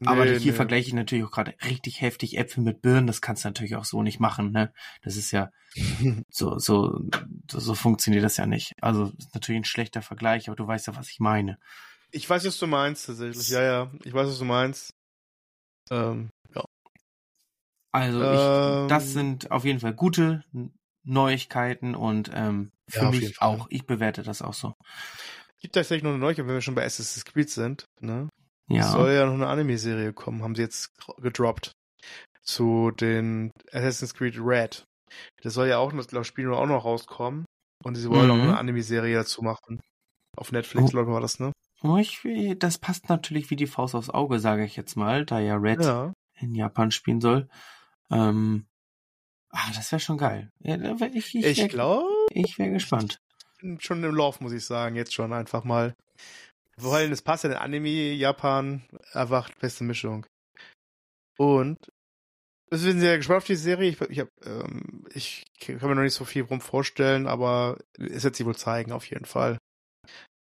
Nee, Aber hier nee. vergleiche ich natürlich auch gerade richtig heftig Äpfel mit Birnen. Das kannst du natürlich auch so nicht machen, ne? Das ist ja so, so, so funktioniert das ja nicht. Also ist natürlich ein schlechter Vergleich, aber du weißt ja, was ich meine. Ich weiß, was du meinst tatsächlich. Ja, ja. Ich weiß, was du meinst. Ähm, ja. Also ich, ähm, das sind auf jeden Fall gute Neuigkeiten und ähm, für ja, mich auch. Ich bewerte das auch so. Gibt tatsächlich noch eine Neuigkeit, wenn wir schon bei Assassin's Creed sind. Ne? Ja. Es soll ja noch eine Anime-Serie kommen, haben sie jetzt gedroppt. Zu den Assassin's Creed Red. Das soll ja auch das Spiel auch noch rauskommen. Und sie wollen mhm. auch eine Anime-Serie dazu machen. Auf Netflix, oh. glaube ich, war das, ne? Oh, ich, das passt natürlich wie die Faust aufs Auge, sage ich jetzt mal, da ja Red ja. in Japan spielen soll. Ähm, ah, das wäre schon geil. Ich ich, ich glaube. Ich wäre gespannt. Schon im Lauf, muss ich sagen, jetzt schon einfach mal. Weil es passt ja in Anime, Japan, einfach beste Mischung. Und wir sind sehr gespannt auf die Serie. Ich, ich, hab, ähm, ich kann mir noch nicht so viel rum vorstellen, aber es wird sie wohl zeigen, auf jeden Fall.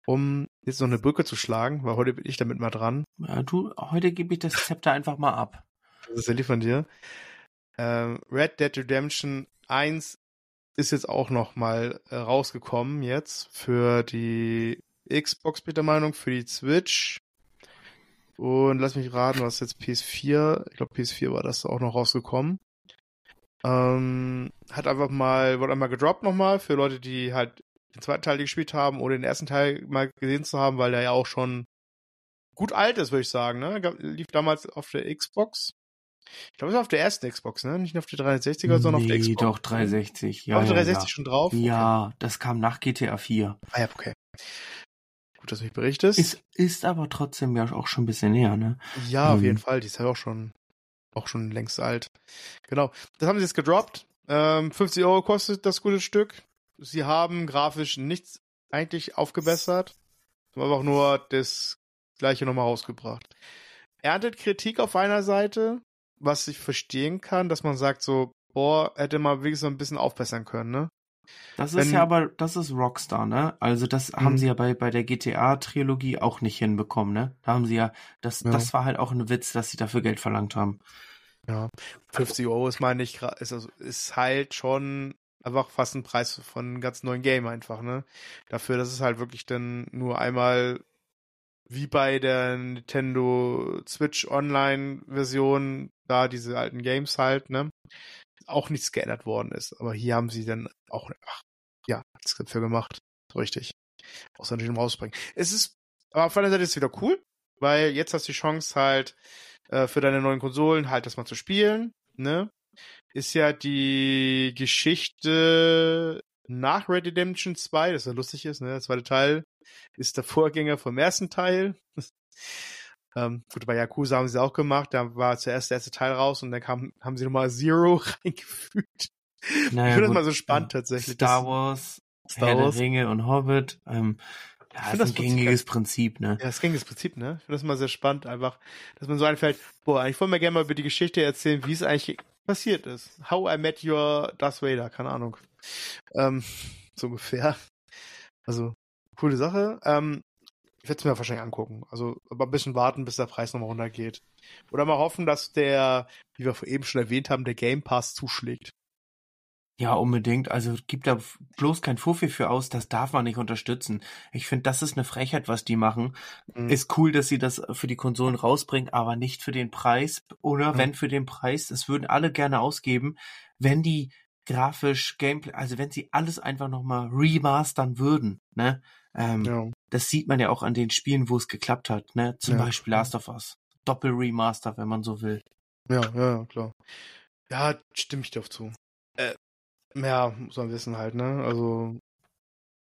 Um jetzt noch eine Brücke zu schlagen, weil heute bin ich damit mal dran. Ja, du, heute gebe ich das Zepter einfach mal ab. Das ist ja lieb von dir. Ähm, Red Dead Redemption 1 ist jetzt auch noch mal äh, rausgekommen jetzt für die Xbox, bitte Meinung, für die Switch. Und lass mich raten, was jetzt PS4, ich glaube PS4 war das auch noch rausgekommen. Ähm, hat einfach mal, wurde einmal gedroppt nochmal für Leute, die halt den zweiten Teil gespielt haben oder den ersten Teil mal gesehen zu haben, weil der ja auch schon gut alt ist, würde ich sagen, ne? Lief damals auf der Xbox. Ich glaube, es war auf der ersten Xbox, ne? Nicht auf der 360er, sondern nee, auf der Xbox. doch, 360. Ja, auf der 360 ja. schon drauf? Ja, okay. das kam nach GTA 4. Ah ja, okay. Gut, dass du mich berichtest. Ist, ist aber trotzdem ja auch schon ein bisschen näher, ne? Ja, ähm. auf jeden Fall. Die ist ja auch schon, auch schon längst alt. Genau. Das haben sie jetzt gedroppt. Ähm, 50 Euro kostet das gute Stück. Sie haben grafisch nichts eigentlich aufgebessert. Sie haben einfach nur das gleiche nochmal rausgebracht. Erntet Kritik auf einer Seite, was ich verstehen kann, dass man sagt so, boah, hätte man wenigstens ein bisschen aufbessern können, ne? Das ist Wenn, ja aber, das ist Rockstar, ne? Also das haben mhm. sie ja bei, bei der GTA-Trilogie auch nicht hinbekommen, ne? Da haben sie ja, das, ja. das war halt auch ein Witz, dass sie dafür Geld verlangt haben. Ja, 50 Euro ist meine ich, ist, also, ist halt schon einfach fast ein Preis von einem ganz neuen Game einfach, ne? Dafür, dass es halt wirklich dann nur einmal wie bei der Nintendo Switch Online Version da diese alten Games halt, ne? Auch nichts geändert worden ist. Aber hier haben sie dann auch, ach, ja, nichts dafür gemacht. Richtig. Außer natürlich rausbringen. Es ist, aber auf der Seite ist es wieder cool, weil jetzt hast du die Chance halt, äh, für deine neuen Konsolen halt das mal zu spielen, ne? Ist ja die Geschichte nach Red Redemption 2, das ja lustig ist, ne? Der zweite Teil ist der Vorgänger vom ersten Teil. ähm, gut, bei Yakuza haben sie auch gemacht, da war zuerst der erste Teil raus und dann kam, haben sie nochmal Zero reingefügt. Naja, ich finde das mal so spannend tatsächlich. Star Wars, Star Herr Wars. der Ringe und Hobbit, ähm, ja, das ist ein gängiges Prinzip, ne? Ja, das gängiges Prinzip, ne? Ich finde das mal sehr spannend, einfach, dass man so einfällt, boah, ich wollte mir gerne mal über die Geschichte erzählen, wie es eigentlich passiert ist. How I Met Your Darth Vader, keine Ahnung. Ähm, so ungefähr. Also, coole Sache. Ähm, ich werde es mir wahrscheinlich angucken. Also, aber ein bisschen warten, bis der Preis nochmal runtergeht. Oder mal hoffen, dass der, wie wir eben schon erwähnt haben, der Game Pass zuschlägt. Ja, unbedingt. Also gibt da bloß kein Fuffi für aus, das darf man nicht unterstützen. Ich finde, das ist eine Frechheit, was die machen. Mhm. Ist cool, dass sie das für die Konsolen rausbringen, aber nicht für den Preis. Oder mhm. wenn für den Preis, das würden alle gerne ausgeben, wenn die grafisch, Gameplay, also wenn sie alles einfach nochmal remastern würden, ne? Ähm, ja. Das sieht man ja auch an den Spielen, wo es geklappt hat, ne? Zum ja. Beispiel Last of Us. Doppel-Remaster, wenn man so will. Ja, ja, klar. Ja, stimme ich dir zu. Äh, ja, muss man wissen halt, ne? Also,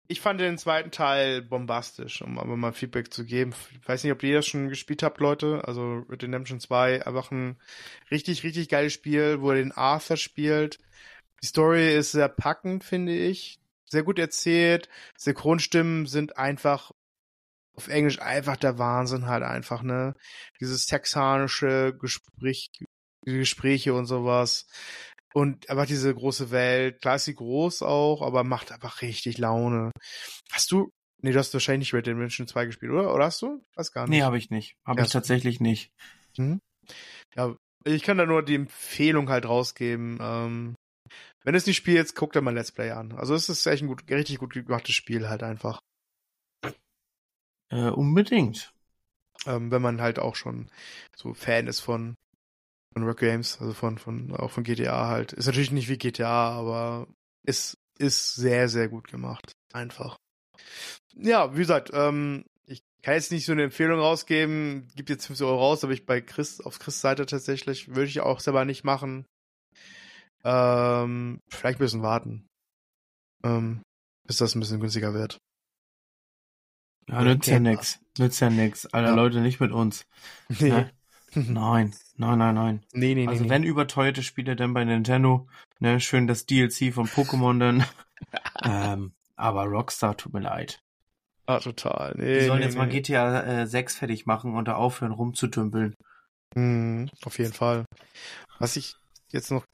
ich fand den zweiten Teil bombastisch, um aber mal Feedback zu geben. Ich weiß nicht, ob ihr das schon gespielt habt, Leute. Also Red Redemption 2, einfach ein richtig, richtig geiles Spiel, wo er den Arthur spielt. Die Story ist sehr packend, finde ich. Sehr gut erzählt. Synchronstimmen sind einfach auf Englisch einfach der Wahnsinn halt einfach, ne? Dieses texanische Gespräch, Gespräche und sowas. Und einfach diese große Welt, klar ist sie groß auch, aber macht einfach richtig Laune. Hast du, nee, du hast wahrscheinlich nicht Red Dead Redemption 2 gespielt, oder? Oder hast du? Weiß gar nicht. Nee, habe ich nicht. Habe ja, ich tatsächlich nicht. Mhm. Ja, ich kann da nur die Empfehlung halt rausgeben. Ähm, wenn es nicht spielst, guck dir mal Let's Play an. Also es ist echt ein gut, richtig gut gemachtes Spiel halt einfach. Äh, unbedingt. Ähm, wenn man halt auch schon so Fan ist von von Rock Games, also von, von, auch von GTA halt. Ist natürlich nicht wie GTA, aber ist, ist sehr, sehr gut gemacht. Einfach. Ja, wie gesagt, ähm, ich kann jetzt nicht so eine Empfehlung rausgeben, gibt jetzt 50 Euro raus, aber ich bei Chris, auf Chris Seite tatsächlich, würde ich auch selber nicht machen. Ähm, vielleicht ein bisschen warten. Ähm, bis das ein bisschen günstiger wird. Ja, nützt ja nix. Nützt ja nix. Alter, ja. Leute, nicht mit uns. Nee. Ne? Nein, nein, nein, nein. Nee, nee, also nee, wenn nee. überteuerte Spiele dann bei Nintendo, ne, schön das DLC von Pokémon dann. ähm, aber Rockstar tut mir leid. Ah, total. Nee, Die sollen nee, jetzt mal GTA äh, 6 fertig machen und da aufhören rumzutümpeln. Mhm, auf jeden Fall. Was ich jetzt noch,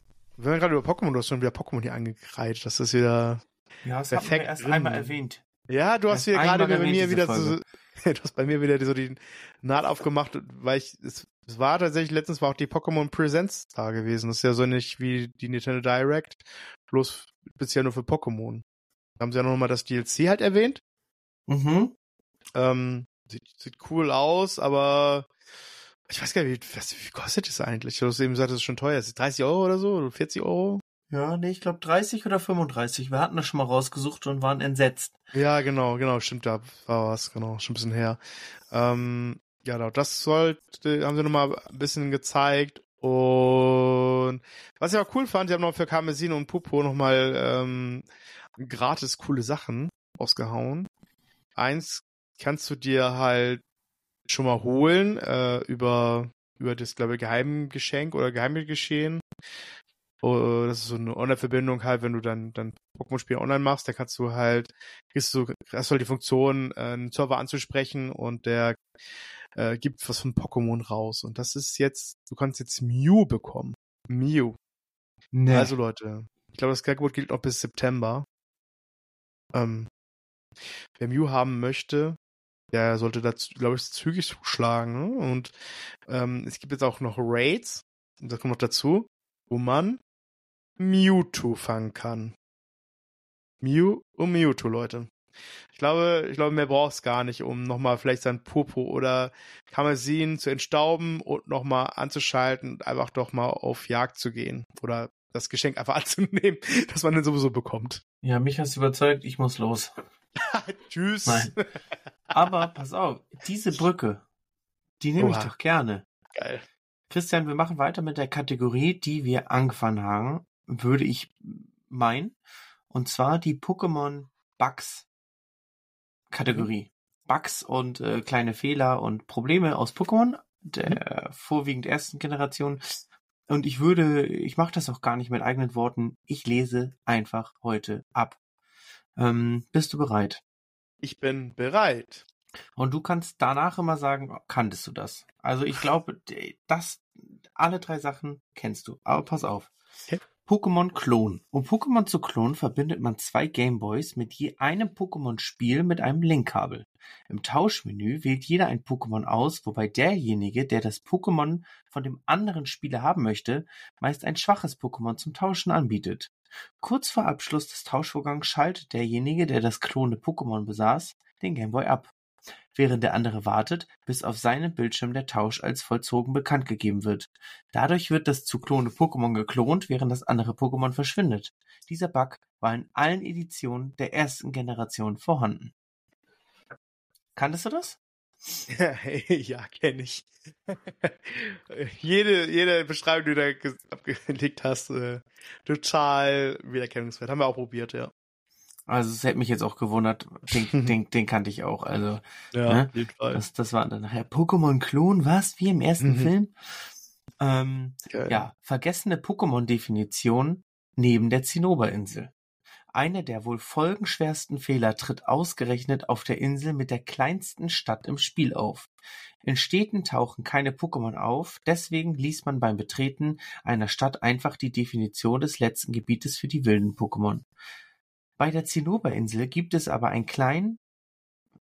wenn wir gerade über Pokémon, du hast schon wieder Pokémon hier angekreidet, das ist wieder ja, das perfekt. wir erst einmal erwähnt. Ja, du hast hier gerade bei mir wieder so, du hast bei mir wieder so die Naht aufgemacht, weil ich, es, es war tatsächlich, letztens war auch die Pokémon Presents da gewesen. Das ist ja so nicht wie die Nintendo Direct, bloß bisher nur für Pokémon. Da haben sie ja noch mal das DLC halt erwähnt. Mhm. Ähm, sieht, sieht cool aus, aber ich weiß gar nicht, wie, was, wie kostet das eigentlich? Du hast eben gesagt, das ist schon teuer. Ist 30 Euro oder so? Oder 40 Euro? Ja, nee, ich glaube 30 oder 35. Wir hatten das schon mal rausgesucht und waren entsetzt. Ja, genau, genau, stimmt, da war was, genau, schon ein bisschen her. Ähm, ja, genau, das sollte, haben sie nochmal ein bisschen gezeigt und was ich auch cool fand, sie haben noch für Karmesin und Pupo nochmal ähm, gratis coole Sachen ausgehauen. Eins kannst du dir halt schon mal holen äh, über über das glaube ich Geheimgeschenk oder Geheimgeschehen. Oh, das ist so eine Online-Verbindung halt, wenn du dann dann Pokémon-Spiel online machst, da kannst du halt kriegst du hast du halt die Funktion äh, einen Server anzusprechen und der äh, gibt was von Pokémon raus und das ist jetzt du kannst jetzt Mew bekommen. Mew. Nee. Also Leute, ich glaube das Angebot gilt noch bis September. Ähm, wer Mew haben möchte, der sollte dazu, glaube ich, zügig zuschlagen. Ne? Und ähm, es gibt jetzt auch noch Raids, das kommt noch dazu, wo man Mewtwo fangen kann. Mew und Mewtwo, Leute. Ich glaube, ich glaube, mehr braucht es gar nicht, um nochmal vielleicht sein Popo oder Kamezin zu entstauben und nochmal anzuschalten und einfach doch mal auf Jagd zu gehen. Oder das Geschenk einfach anzunehmen, das man dann sowieso bekommt. Ja, mich hast du überzeugt, ich muss los. Tschüss. Nein. Aber pass auf, diese Brücke, die nehme ich doch gerne. Geil. Christian, wir machen weiter mit der Kategorie, die wir angefangen haben, würde ich meinen. Und zwar die Pokémon Bugs Kategorie. Mhm. Bugs und äh, kleine Fehler und Probleme aus Pokémon, der mhm. vorwiegend ersten Generation. Und ich würde, ich mache das auch gar nicht mit eigenen Worten. Ich lese einfach heute ab. Ähm, bist du bereit? Ich bin bereit. Und du kannst danach immer sagen, kanntest du das? Also ich glaube, das, alle drei Sachen kennst du. Aber pass auf. Okay. Pokémon Klon. Um Pokémon zu klonen, verbindet man zwei Gameboys mit je einem Pokémon-Spiel mit einem Linkkabel. Im Tauschmenü wählt jeder ein Pokémon aus, wobei derjenige, der das Pokémon von dem anderen Spieler haben möchte, meist ein schwaches Pokémon zum Tauschen anbietet. Kurz vor Abschluss des Tauschvorgangs schaltet derjenige, der das klonende Pokémon besaß, den Gameboy ab, während der andere wartet, bis auf seinem Bildschirm der Tausch als vollzogen bekannt gegeben wird. Dadurch wird das zu klonende Pokémon geklont, während das andere Pokémon verschwindet. Dieser Bug war in allen Editionen der ersten Generation vorhanden. Kanntest du das? ja, kenne ich. jede, jede Beschreibung, die du da abgelegt hast, äh, total wiedererkennungswert. Haben wir auch probiert, ja. Also es hätte mich jetzt auch gewundert, den, den, den kannte ich auch. Also ja, ne? auf jeden Fall. Das, das war dann nachher Pokémon-Klon, was? Wie im ersten mhm. Film? Ähm, ja, vergessene Pokémon-Definition neben der Zinnoberinsel. Einer der wohl folgenschwersten Fehler tritt ausgerechnet auf der Insel mit der kleinsten Stadt im Spiel auf. In Städten tauchen keine Pokémon auf, deswegen liest man beim Betreten einer Stadt einfach die Definition des letzten Gebietes für die wilden Pokémon. Bei der Zinnoberinsel gibt es aber einen kleinen,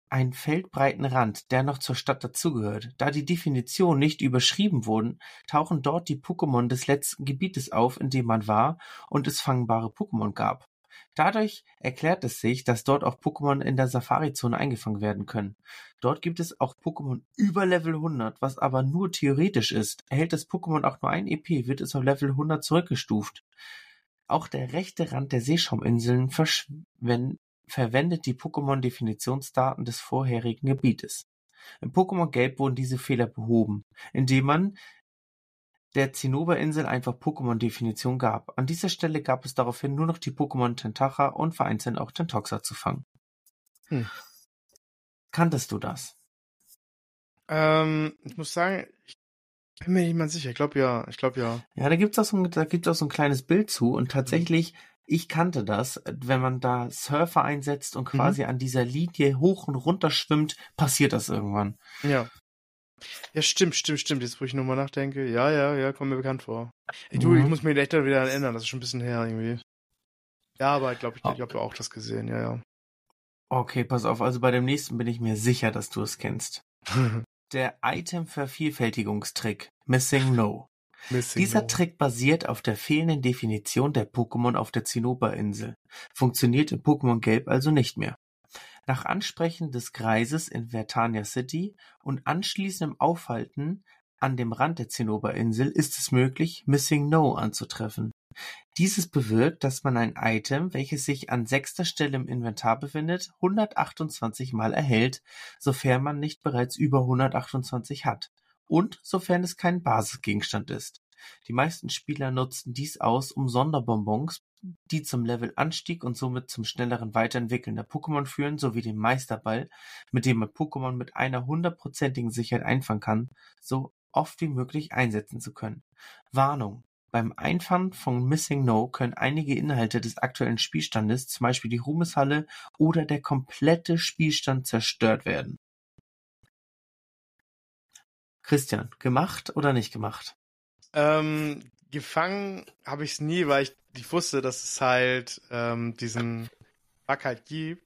einen feldbreiten Rand, der noch zur Stadt dazugehört. Da die Definitionen nicht überschrieben wurden, tauchen dort die Pokémon des letzten Gebietes auf, in dem man war und es fangbare Pokémon gab. Dadurch erklärt es sich, dass dort auch Pokémon in der Safari-Zone eingefangen werden können. Dort gibt es auch Pokémon über Level 100, was aber nur theoretisch ist. Erhält das Pokémon auch nur ein EP, wird es auf Level 100 zurückgestuft. Auch der rechte Rand der Seeschauminseln verwendet die Pokémon-Definitionsdaten des vorherigen Gebietes. In Pokémon Gelb wurden diese Fehler behoben, indem man der Zinnoberinsel einfach Pokémon-Definition gab. An dieser Stelle gab es daraufhin nur noch die Pokémon Tentacha und vereinzelt auch Tentoxa zu fangen. Hm. Kanntest du das? Ähm, ich muss sagen, ich bin mir nicht mal sicher. Ich glaube ja, ich glaube ja. Ja, da gibt's auch so ein, da gibt's auch so ein kleines Bild zu und tatsächlich, ich kannte das, wenn man da Surfer einsetzt und quasi mhm. an dieser Linie hoch und runter schwimmt, passiert das irgendwann. Ja. Ja, stimmt, stimmt, stimmt. Jetzt, wo ich nochmal nachdenke. Ja, ja, ja, kommt mir bekannt vor. Ey, du, mhm. ich muss mich echt wieder erinnern. Das ist schon ein bisschen her irgendwie. Ja, aber ich glaube, ich, ich habe auch das gesehen. Ja, ja. Okay, pass auf. Also bei dem nächsten bin ich mir sicher, dass du es kennst. Der Item-Vervielfältigungstrick Missing No. Missing Dieser no. Trick basiert auf der fehlenden Definition der Pokémon auf der Zinnoberinsel. Funktioniert in Pokémon Gelb also nicht mehr. Nach Ansprechen des Greises in Vertania City und anschließendem Aufhalten an dem Rand der Zinnoberinsel ist es möglich, Missing No anzutreffen. Dieses bewirkt, dass man ein Item, welches sich an sechster Stelle im Inventar befindet, 128 Mal erhält, sofern man nicht bereits über 128 hat und sofern es kein Basisgegenstand ist. Die meisten Spieler nutzten dies aus, um Sonderbonbons die zum Levelanstieg und somit zum schnelleren Weiterentwickeln der Pokémon führen, sowie den Meisterball, mit dem man Pokémon mit einer hundertprozentigen Sicherheit einfangen kann, so oft wie möglich einsetzen zu können. Warnung: Beim Einfangen von Missing No können einige Inhalte des aktuellen Spielstandes, zum Beispiel die Ruhmeshalle oder der komplette Spielstand zerstört werden. Christian, gemacht oder nicht gemacht? Ähm, gefangen habe ich es nie, weil ich, ich wusste, dass es halt ähm, diesen Bug halt gibt.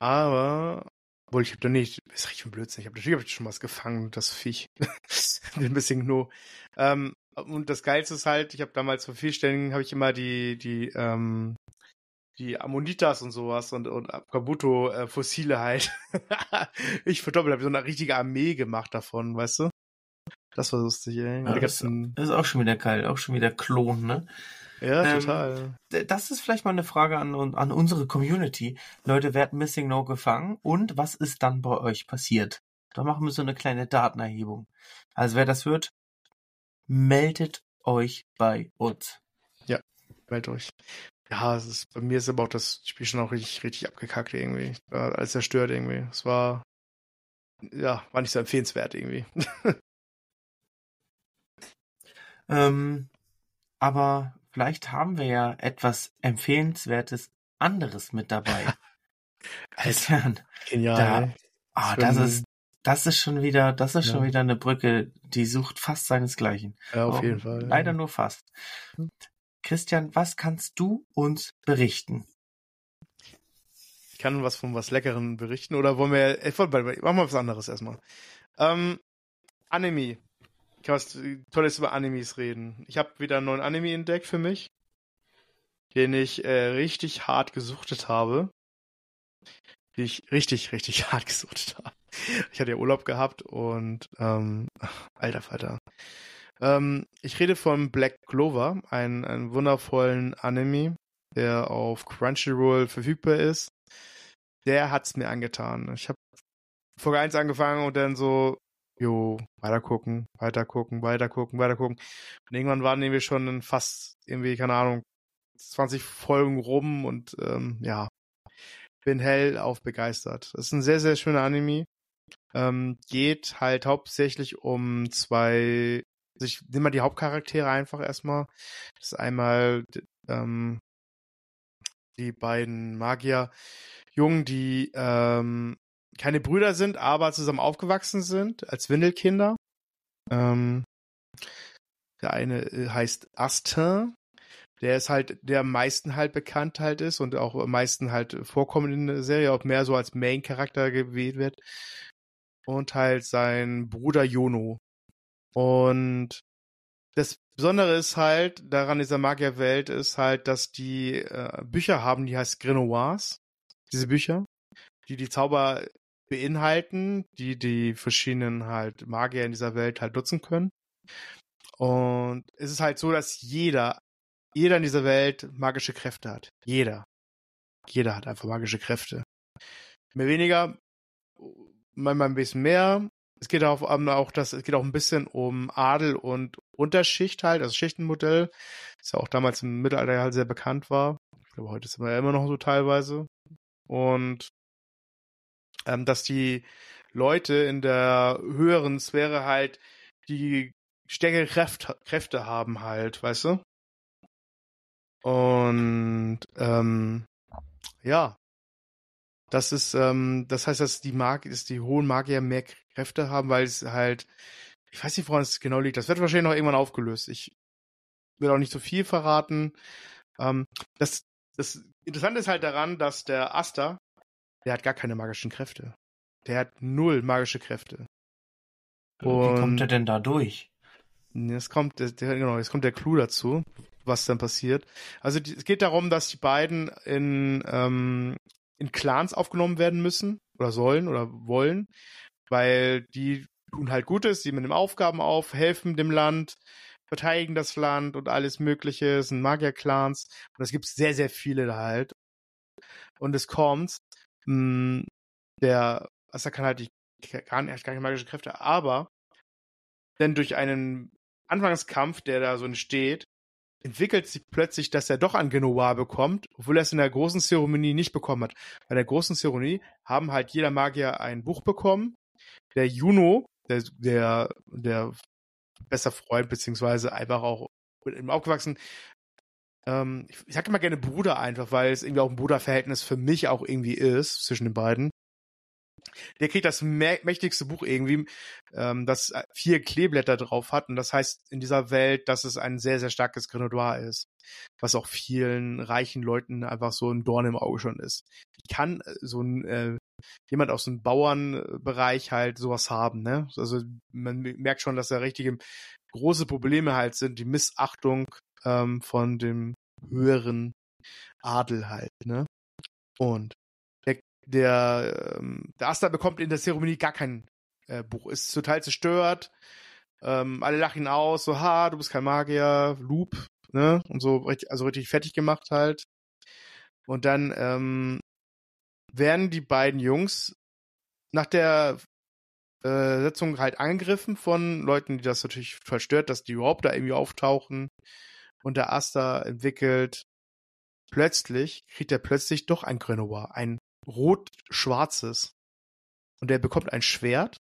Aber, obwohl ich habe da nicht, ist richtig ein Blödsinn. Ich habe natürlich hab ich schon was gefangen, das Viech. ein bisschen nur. Ähm, und das Geilste ist halt, ich habe damals für Vielständigen habe ich immer die, die, ähm, die Ammonitas und sowas und, und Kabuto äh, Fossile halt. ich verdoppelt habe so eine richtige Armee gemacht davon, weißt du? Das war lustig, ey. Ja, das, ist auch schon wieder geil, auch schon wieder Klon, ne? Ja, ähm, total. Das ist vielleicht mal eine Frage an, an unsere Community. Leute, wer hat Missing No gefangen und was ist dann bei euch passiert? Da machen wir so eine kleine Datenerhebung. Also wer das hört, meldet euch bei uns. Ja, meldet euch. Ja, es ist, bei mir ist aber auch das Spiel schon auch richtig, richtig abgekackt irgendwie. Alles zerstört irgendwie. Es war, ja, war nicht so empfehlenswert irgendwie. Ähm, aber vielleicht haben wir ja etwas Empfehlenswertes anderes mit dabei. Christian, Genial. Da, oh, das ist das ist schon wieder, das ist ja. schon wieder eine Brücke, die sucht fast seinesgleichen. Ja, auf oh, jeden Fall. Leider ja. nur fast. Hm. Christian, was kannst du uns berichten? Ich kann was von was Leckeren berichten oder wollen wir, ich wollte, machen wir was anderes erstmal. Ähm, Anime kann was Tolles über Animes reden. Ich habe wieder einen neuen Anime entdeckt für mich, den ich äh, richtig hart gesuchtet habe. Den ich richtig, richtig hart gesuchtet habe. Ich hatte ja Urlaub gehabt und ähm, alter Vater. Ähm, ich rede von Black Clover, einen wundervollen Anime, der auf Crunchyroll verfügbar ist. Der hat's mir angetan. Ich habe Folge 1 angefangen und dann so jo, weiter gucken, weiter gucken, weiter gucken, weiter gucken. Und irgendwann waren wir schon fast irgendwie, keine Ahnung, 20 Folgen rum und ähm, ja, bin hell auf begeistert. Das ist ein sehr, sehr schöner Anime. Ähm, geht halt hauptsächlich um zwei, also ich nehme mal die Hauptcharaktere einfach erstmal. Das ist einmal ähm, die beiden Magier, Jungen, die ähm, keine Brüder sind, aber zusammen aufgewachsen sind als Windelkinder. Ähm, der eine äh, heißt Astin. Der ist halt, der am meisten halt bekannt halt ist und auch am meisten halt vorkommt in der Serie, auch mehr so als Main-Charakter gewählt wird. Und halt sein Bruder Jono. Und das Besondere ist halt, daran dieser Magierwelt ist halt, dass die äh, Bücher haben, die heißt Grenoirs. Diese Bücher, die die Zauber beinhalten, die die verschiedenen halt Magier in dieser Welt halt nutzen können. Und es ist halt so, dass jeder, jeder in dieser Welt magische Kräfte hat. Jeder. Jeder hat einfach magische Kräfte. Mehr weniger, manchmal ein bisschen mehr. Es geht auch, auch das, es geht auch ein bisschen um Adel und Unterschicht halt, also Schichtenmodell, das ja auch damals im Mittelalter halt sehr bekannt war. Ich glaube, heute ist es immer noch so teilweise. Und ähm, dass die Leute in der höheren Sphäre halt die stärkere Kräfte, Kräfte haben halt, weißt du? Und ähm, ja, das ist, ähm, das heißt, dass die Mag dass die hohen Magier mehr Kräfte haben, weil es halt, ich weiß nicht, woran es genau liegt. Das wird wahrscheinlich noch irgendwann aufgelöst. Ich will auch nicht so viel verraten. Ähm, das, das Interessante ist halt daran, dass der Aster, der hat gar keine magischen Kräfte. Der hat null magische Kräfte. Und Wie kommt er denn da durch? Jetzt kommt, der, genau, jetzt kommt der Clou dazu, was dann passiert. Also die, es geht darum, dass die beiden in, ähm, in Clans aufgenommen werden müssen oder sollen oder wollen, weil die tun halt Gutes, sie nehmen Aufgaben auf, helfen dem Land, verteidigen das Land und alles Mögliche, sind Magier-Clans und es gibt sehr, sehr viele da halt. Und es kommt, der Asa kann halt die, gar, er hat keine magische Kräfte, aber denn durch einen Anfangskampf, der da so entsteht, entwickelt sich plötzlich, dass er doch an Genoa bekommt, obwohl er es in der großen Zeremonie nicht bekommen hat. Bei der großen Zeremonie haben halt jeder Magier ein Buch bekommen. Der Juno, der, der, der besser Freund, beziehungsweise einfach auch mit ihm aufgewachsen, ähm, ich, ich sag immer gerne Bruder einfach, weil es irgendwie auch ein Bruderverhältnis für mich auch irgendwie ist zwischen den beiden. Der kriegt das mächtigste Buch irgendwie, ähm, das äh, vier Kleeblätter drauf hat. Und das heißt in dieser Welt, dass es ein sehr, sehr starkes Grenouille ist. Was auch vielen reichen Leuten einfach so ein Dorn im Auge schon ist. Ich kann äh, so ein, äh, jemand aus dem Bauernbereich halt sowas haben, ne? Also man merkt schon, dass da richtige große Probleme halt sind, die Missachtung ähm, von dem höheren Adel halt, ne? Und der, ähm, der Asta bekommt in der Zeremonie gar kein äh, Buch, ist total zerstört. Ähm, alle lachen ihn aus, so, ha, du bist kein Magier, Loop, ne? Und so, also richtig fertig gemacht halt. Und dann ähm, werden die beiden Jungs nach der äh, Sitzung halt angegriffen von Leuten, die das natürlich verstört, dass die überhaupt da irgendwie auftauchen. Und der Asta entwickelt plötzlich, kriegt er plötzlich doch ein Grenoir, ein rot-schwarzes. Und er bekommt ein Schwert.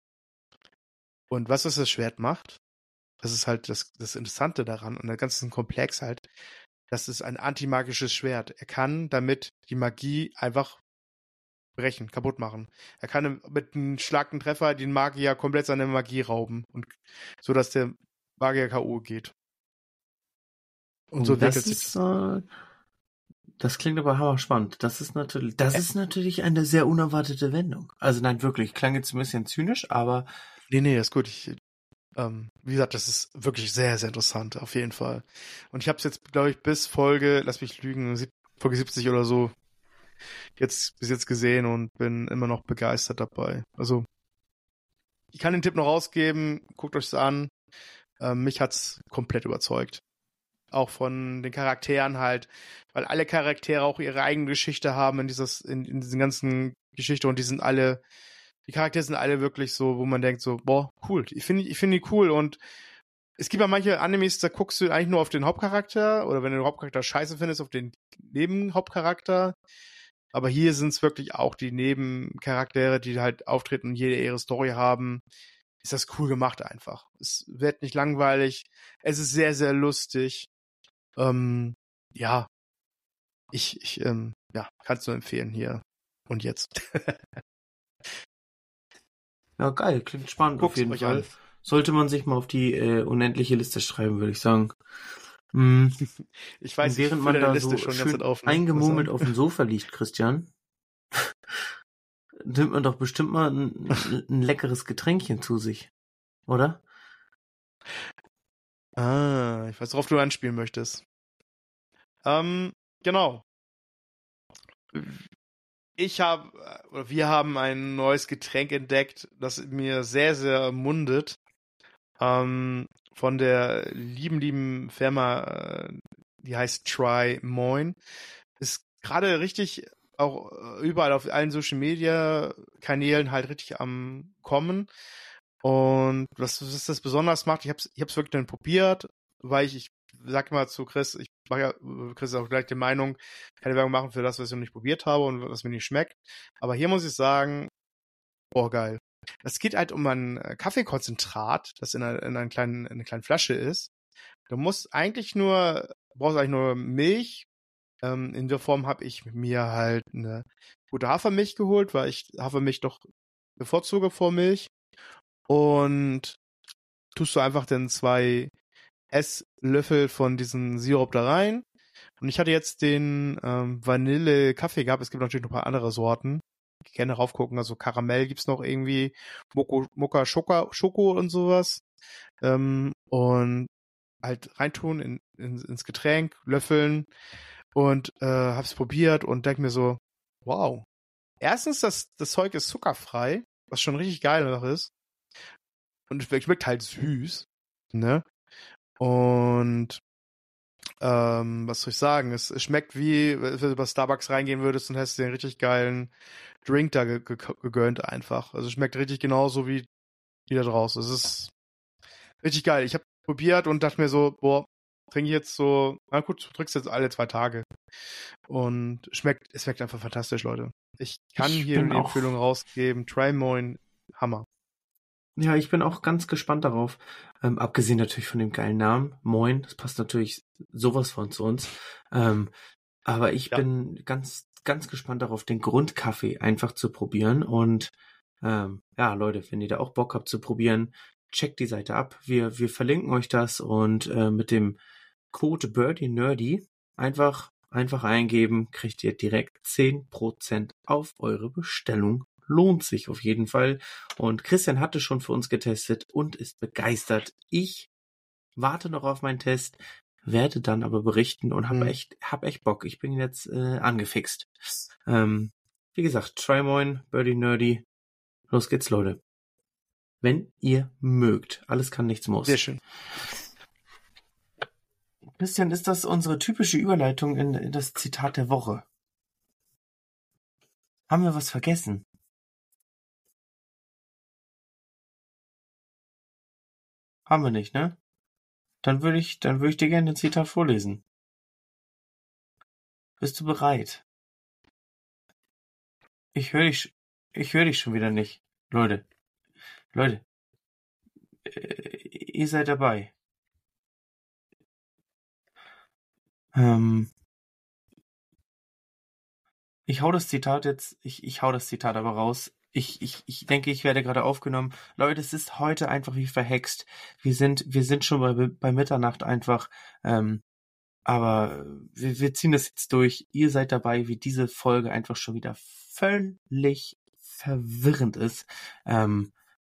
Und was das Schwert macht, das ist halt das, das Interessante daran und der ganzen Komplex halt, das ist ein antimagisches Schwert. Er kann damit die Magie einfach brechen, kaputt machen. Er kann mit einem schlagenden Treffer den Magier komplett seine Magie rauben und so dass der Magier K.O. geht. Und, so das ist, äh, das klingt aber hammer spannend. Das ist natürlich, das ist natürlich eine sehr unerwartete Wendung. Also nein, wirklich, klang jetzt ein bisschen zynisch, aber. Nee, nee, ist gut. Ich, ähm, wie gesagt, das ist wirklich sehr, sehr interessant, auf jeden Fall. Und ich habe es jetzt, glaube ich, bis Folge, lass mich lügen, Folge 70 oder so, jetzt bis jetzt gesehen und bin immer noch begeistert dabei. Also, ich kann den Tipp noch rausgeben, guckt euch's an. Ähm, mich hat's komplett überzeugt auch von den Charakteren halt, weil alle Charaktere auch ihre eigene Geschichte haben in dieses, in, in diesen ganzen Geschichte und die sind alle, die Charaktere sind alle wirklich so, wo man denkt so, boah, cool, ich finde, ich finde die cool und es gibt ja manche Animes, da guckst du eigentlich nur auf den Hauptcharakter oder wenn du den Hauptcharakter scheiße findest, auf den Nebenhauptcharakter. Aber hier sind es wirklich auch die Nebencharaktere, die halt auftreten und jede ihre Story haben. Ist das cool gemacht einfach. Es wird nicht langweilig. Es ist sehr, sehr lustig. Ähm, ja, ich, ich ähm, ja, kannst du empfehlen hier und jetzt. ja, geil, klingt spannend Guckt's auf jeden Fall. An. Sollte man sich mal auf die äh, unendliche Liste schreiben, würde ich sagen. Hm. Ich weiß, während man da Liste so schön auf, eingemurmelt auf dem Sofa liegt, Christian, nimmt man doch bestimmt mal ein, ein leckeres Getränkchen zu sich, oder? Ah, ich weiß, worauf du anspielen möchtest. Ähm, genau. Ich habe, oder wir haben ein neues Getränk entdeckt, das mir sehr, sehr mundet. Ähm, von der lieben, lieben Firma, äh, die heißt Try Moin. Ist gerade richtig auch äh, überall auf allen Social Media Kanälen halt richtig am kommen. Und was, was das besonders macht, ich habe es ich hab's wirklich dann probiert, weil ich, ich sag mal zu Chris, ich mache ja, Chris ist auch gleich die Meinung, keine Werbung machen für das, was ich noch nicht probiert habe und was mir nicht schmeckt. Aber hier muss ich sagen, oh geil. Es geht halt um ein äh, Kaffeekonzentrat, das in einer, in einer kleinen, in einer kleinen Flasche ist. Du musst eigentlich nur, brauchst eigentlich nur Milch. Ähm, in der Form habe ich mir halt eine gute Hafermilch geholt, weil ich Hafermilch doch bevorzuge vor Milch. Und tust du einfach dann zwei Esslöffel von diesem Sirup da rein. Und ich hatte jetzt den ähm, Vanille-Kaffee gehabt. Es gibt natürlich noch ein paar andere Sorten. Gerne raufgucken. Also Karamell gibt's noch irgendwie, Moko, Mokka, Schoko, Schoko und sowas. Ähm, und halt reintun in, in, ins Getränk, löffeln und äh, hab's probiert und denk mir so, wow. Erstens, das, das Zeug ist zuckerfrei, was schon richtig geil noch ist. Und es schmeckt halt süß, ne? Und ähm, was soll ich sagen? Es, es schmeckt wie, wenn du bei Starbucks reingehen würdest und hast den richtig geilen Drink da gegönnt einfach. Also schmeckt richtig genauso wie, wie da draußen. Es ist richtig geil. Ich habe probiert und dachte mir so, boah, trinke ich jetzt so, na gut, du trinkst jetzt alle zwei Tage. Und schmeckt, es schmeckt einfach fantastisch, Leute. Ich kann ich hier die Empfehlung rausgeben. Try Moin, Hammer. Ja, ich bin auch ganz gespannt darauf. Ähm, abgesehen natürlich von dem geilen Namen, Moin, das passt natürlich sowas von zu uns. Ähm, aber ich ja. bin ganz, ganz gespannt darauf, den Grundkaffee einfach zu probieren. Und ähm, ja, Leute, wenn ihr da auch Bock habt zu probieren, checkt die Seite ab. Wir, wir verlinken euch das und äh, mit dem Code Birdie Nerdy einfach, einfach eingeben, kriegt ihr direkt 10% auf eure Bestellung lohnt sich auf jeden Fall. Und Christian hatte schon für uns getestet und ist begeistert. Ich warte noch auf meinen Test, werde dann aber berichten und habe mhm. echt, hab echt Bock. Ich bin jetzt äh, angefixt. Ähm, wie gesagt, Trymoin, Birdie Nerdy. Los geht's, Leute. Wenn ihr mögt. Alles kann, nichts muss. Sehr schön. Christian, ist das unsere typische Überleitung in, in das Zitat der Woche? Haben wir was vergessen? Haben wir nicht, ne? Dann würde ich, dann würde ich dir gerne den Zitat vorlesen. Bist du bereit? Ich höre dich, ich höre dich schon wieder nicht. Leute, Leute, äh, ihr seid dabei. Ähm, ich hau das Zitat jetzt, ich, ich hau das Zitat aber raus ich, ich, ich denke, ich werde gerade aufgenommen. Leute, es ist heute einfach wie verhext. Wir sind, wir sind schon bei, bei Mitternacht einfach. Ähm, aber wir, wir ziehen das jetzt durch. Ihr seid dabei, wie diese Folge einfach schon wieder völlig verwirrend ist. Ähm,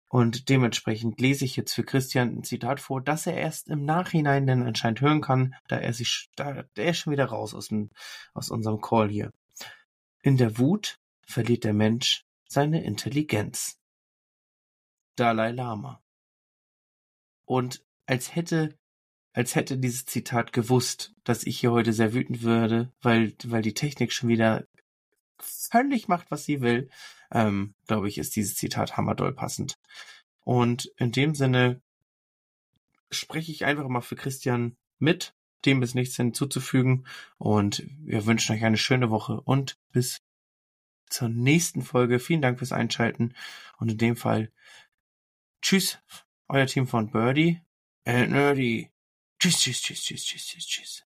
und dementsprechend lese ich jetzt für Christian ein Zitat vor, das er erst im Nachhinein dann anscheinend hören kann, da er sich, da, der ist schon wieder raus aus, dem, aus unserem Call hier. In der Wut verliert der Mensch seine Intelligenz. Dalai Lama. Und als hätte, als hätte dieses Zitat gewusst, dass ich hier heute sehr wütend würde, weil, weil die Technik schon wieder völlig macht, was sie will, ähm, glaube ich, ist dieses Zitat hammerdoll passend. Und in dem Sinne spreche ich einfach mal für Christian mit. Dem ist nichts hinzuzufügen und wir wünschen euch eine schöne Woche und bis zur nächsten Folge. Vielen Dank fürs Einschalten und in dem Fall tschüss, euer Team von Birdie and Nerdy. Tschüss, tschüss, tschüss, tschüss, tschüss, tschüss, tschüss.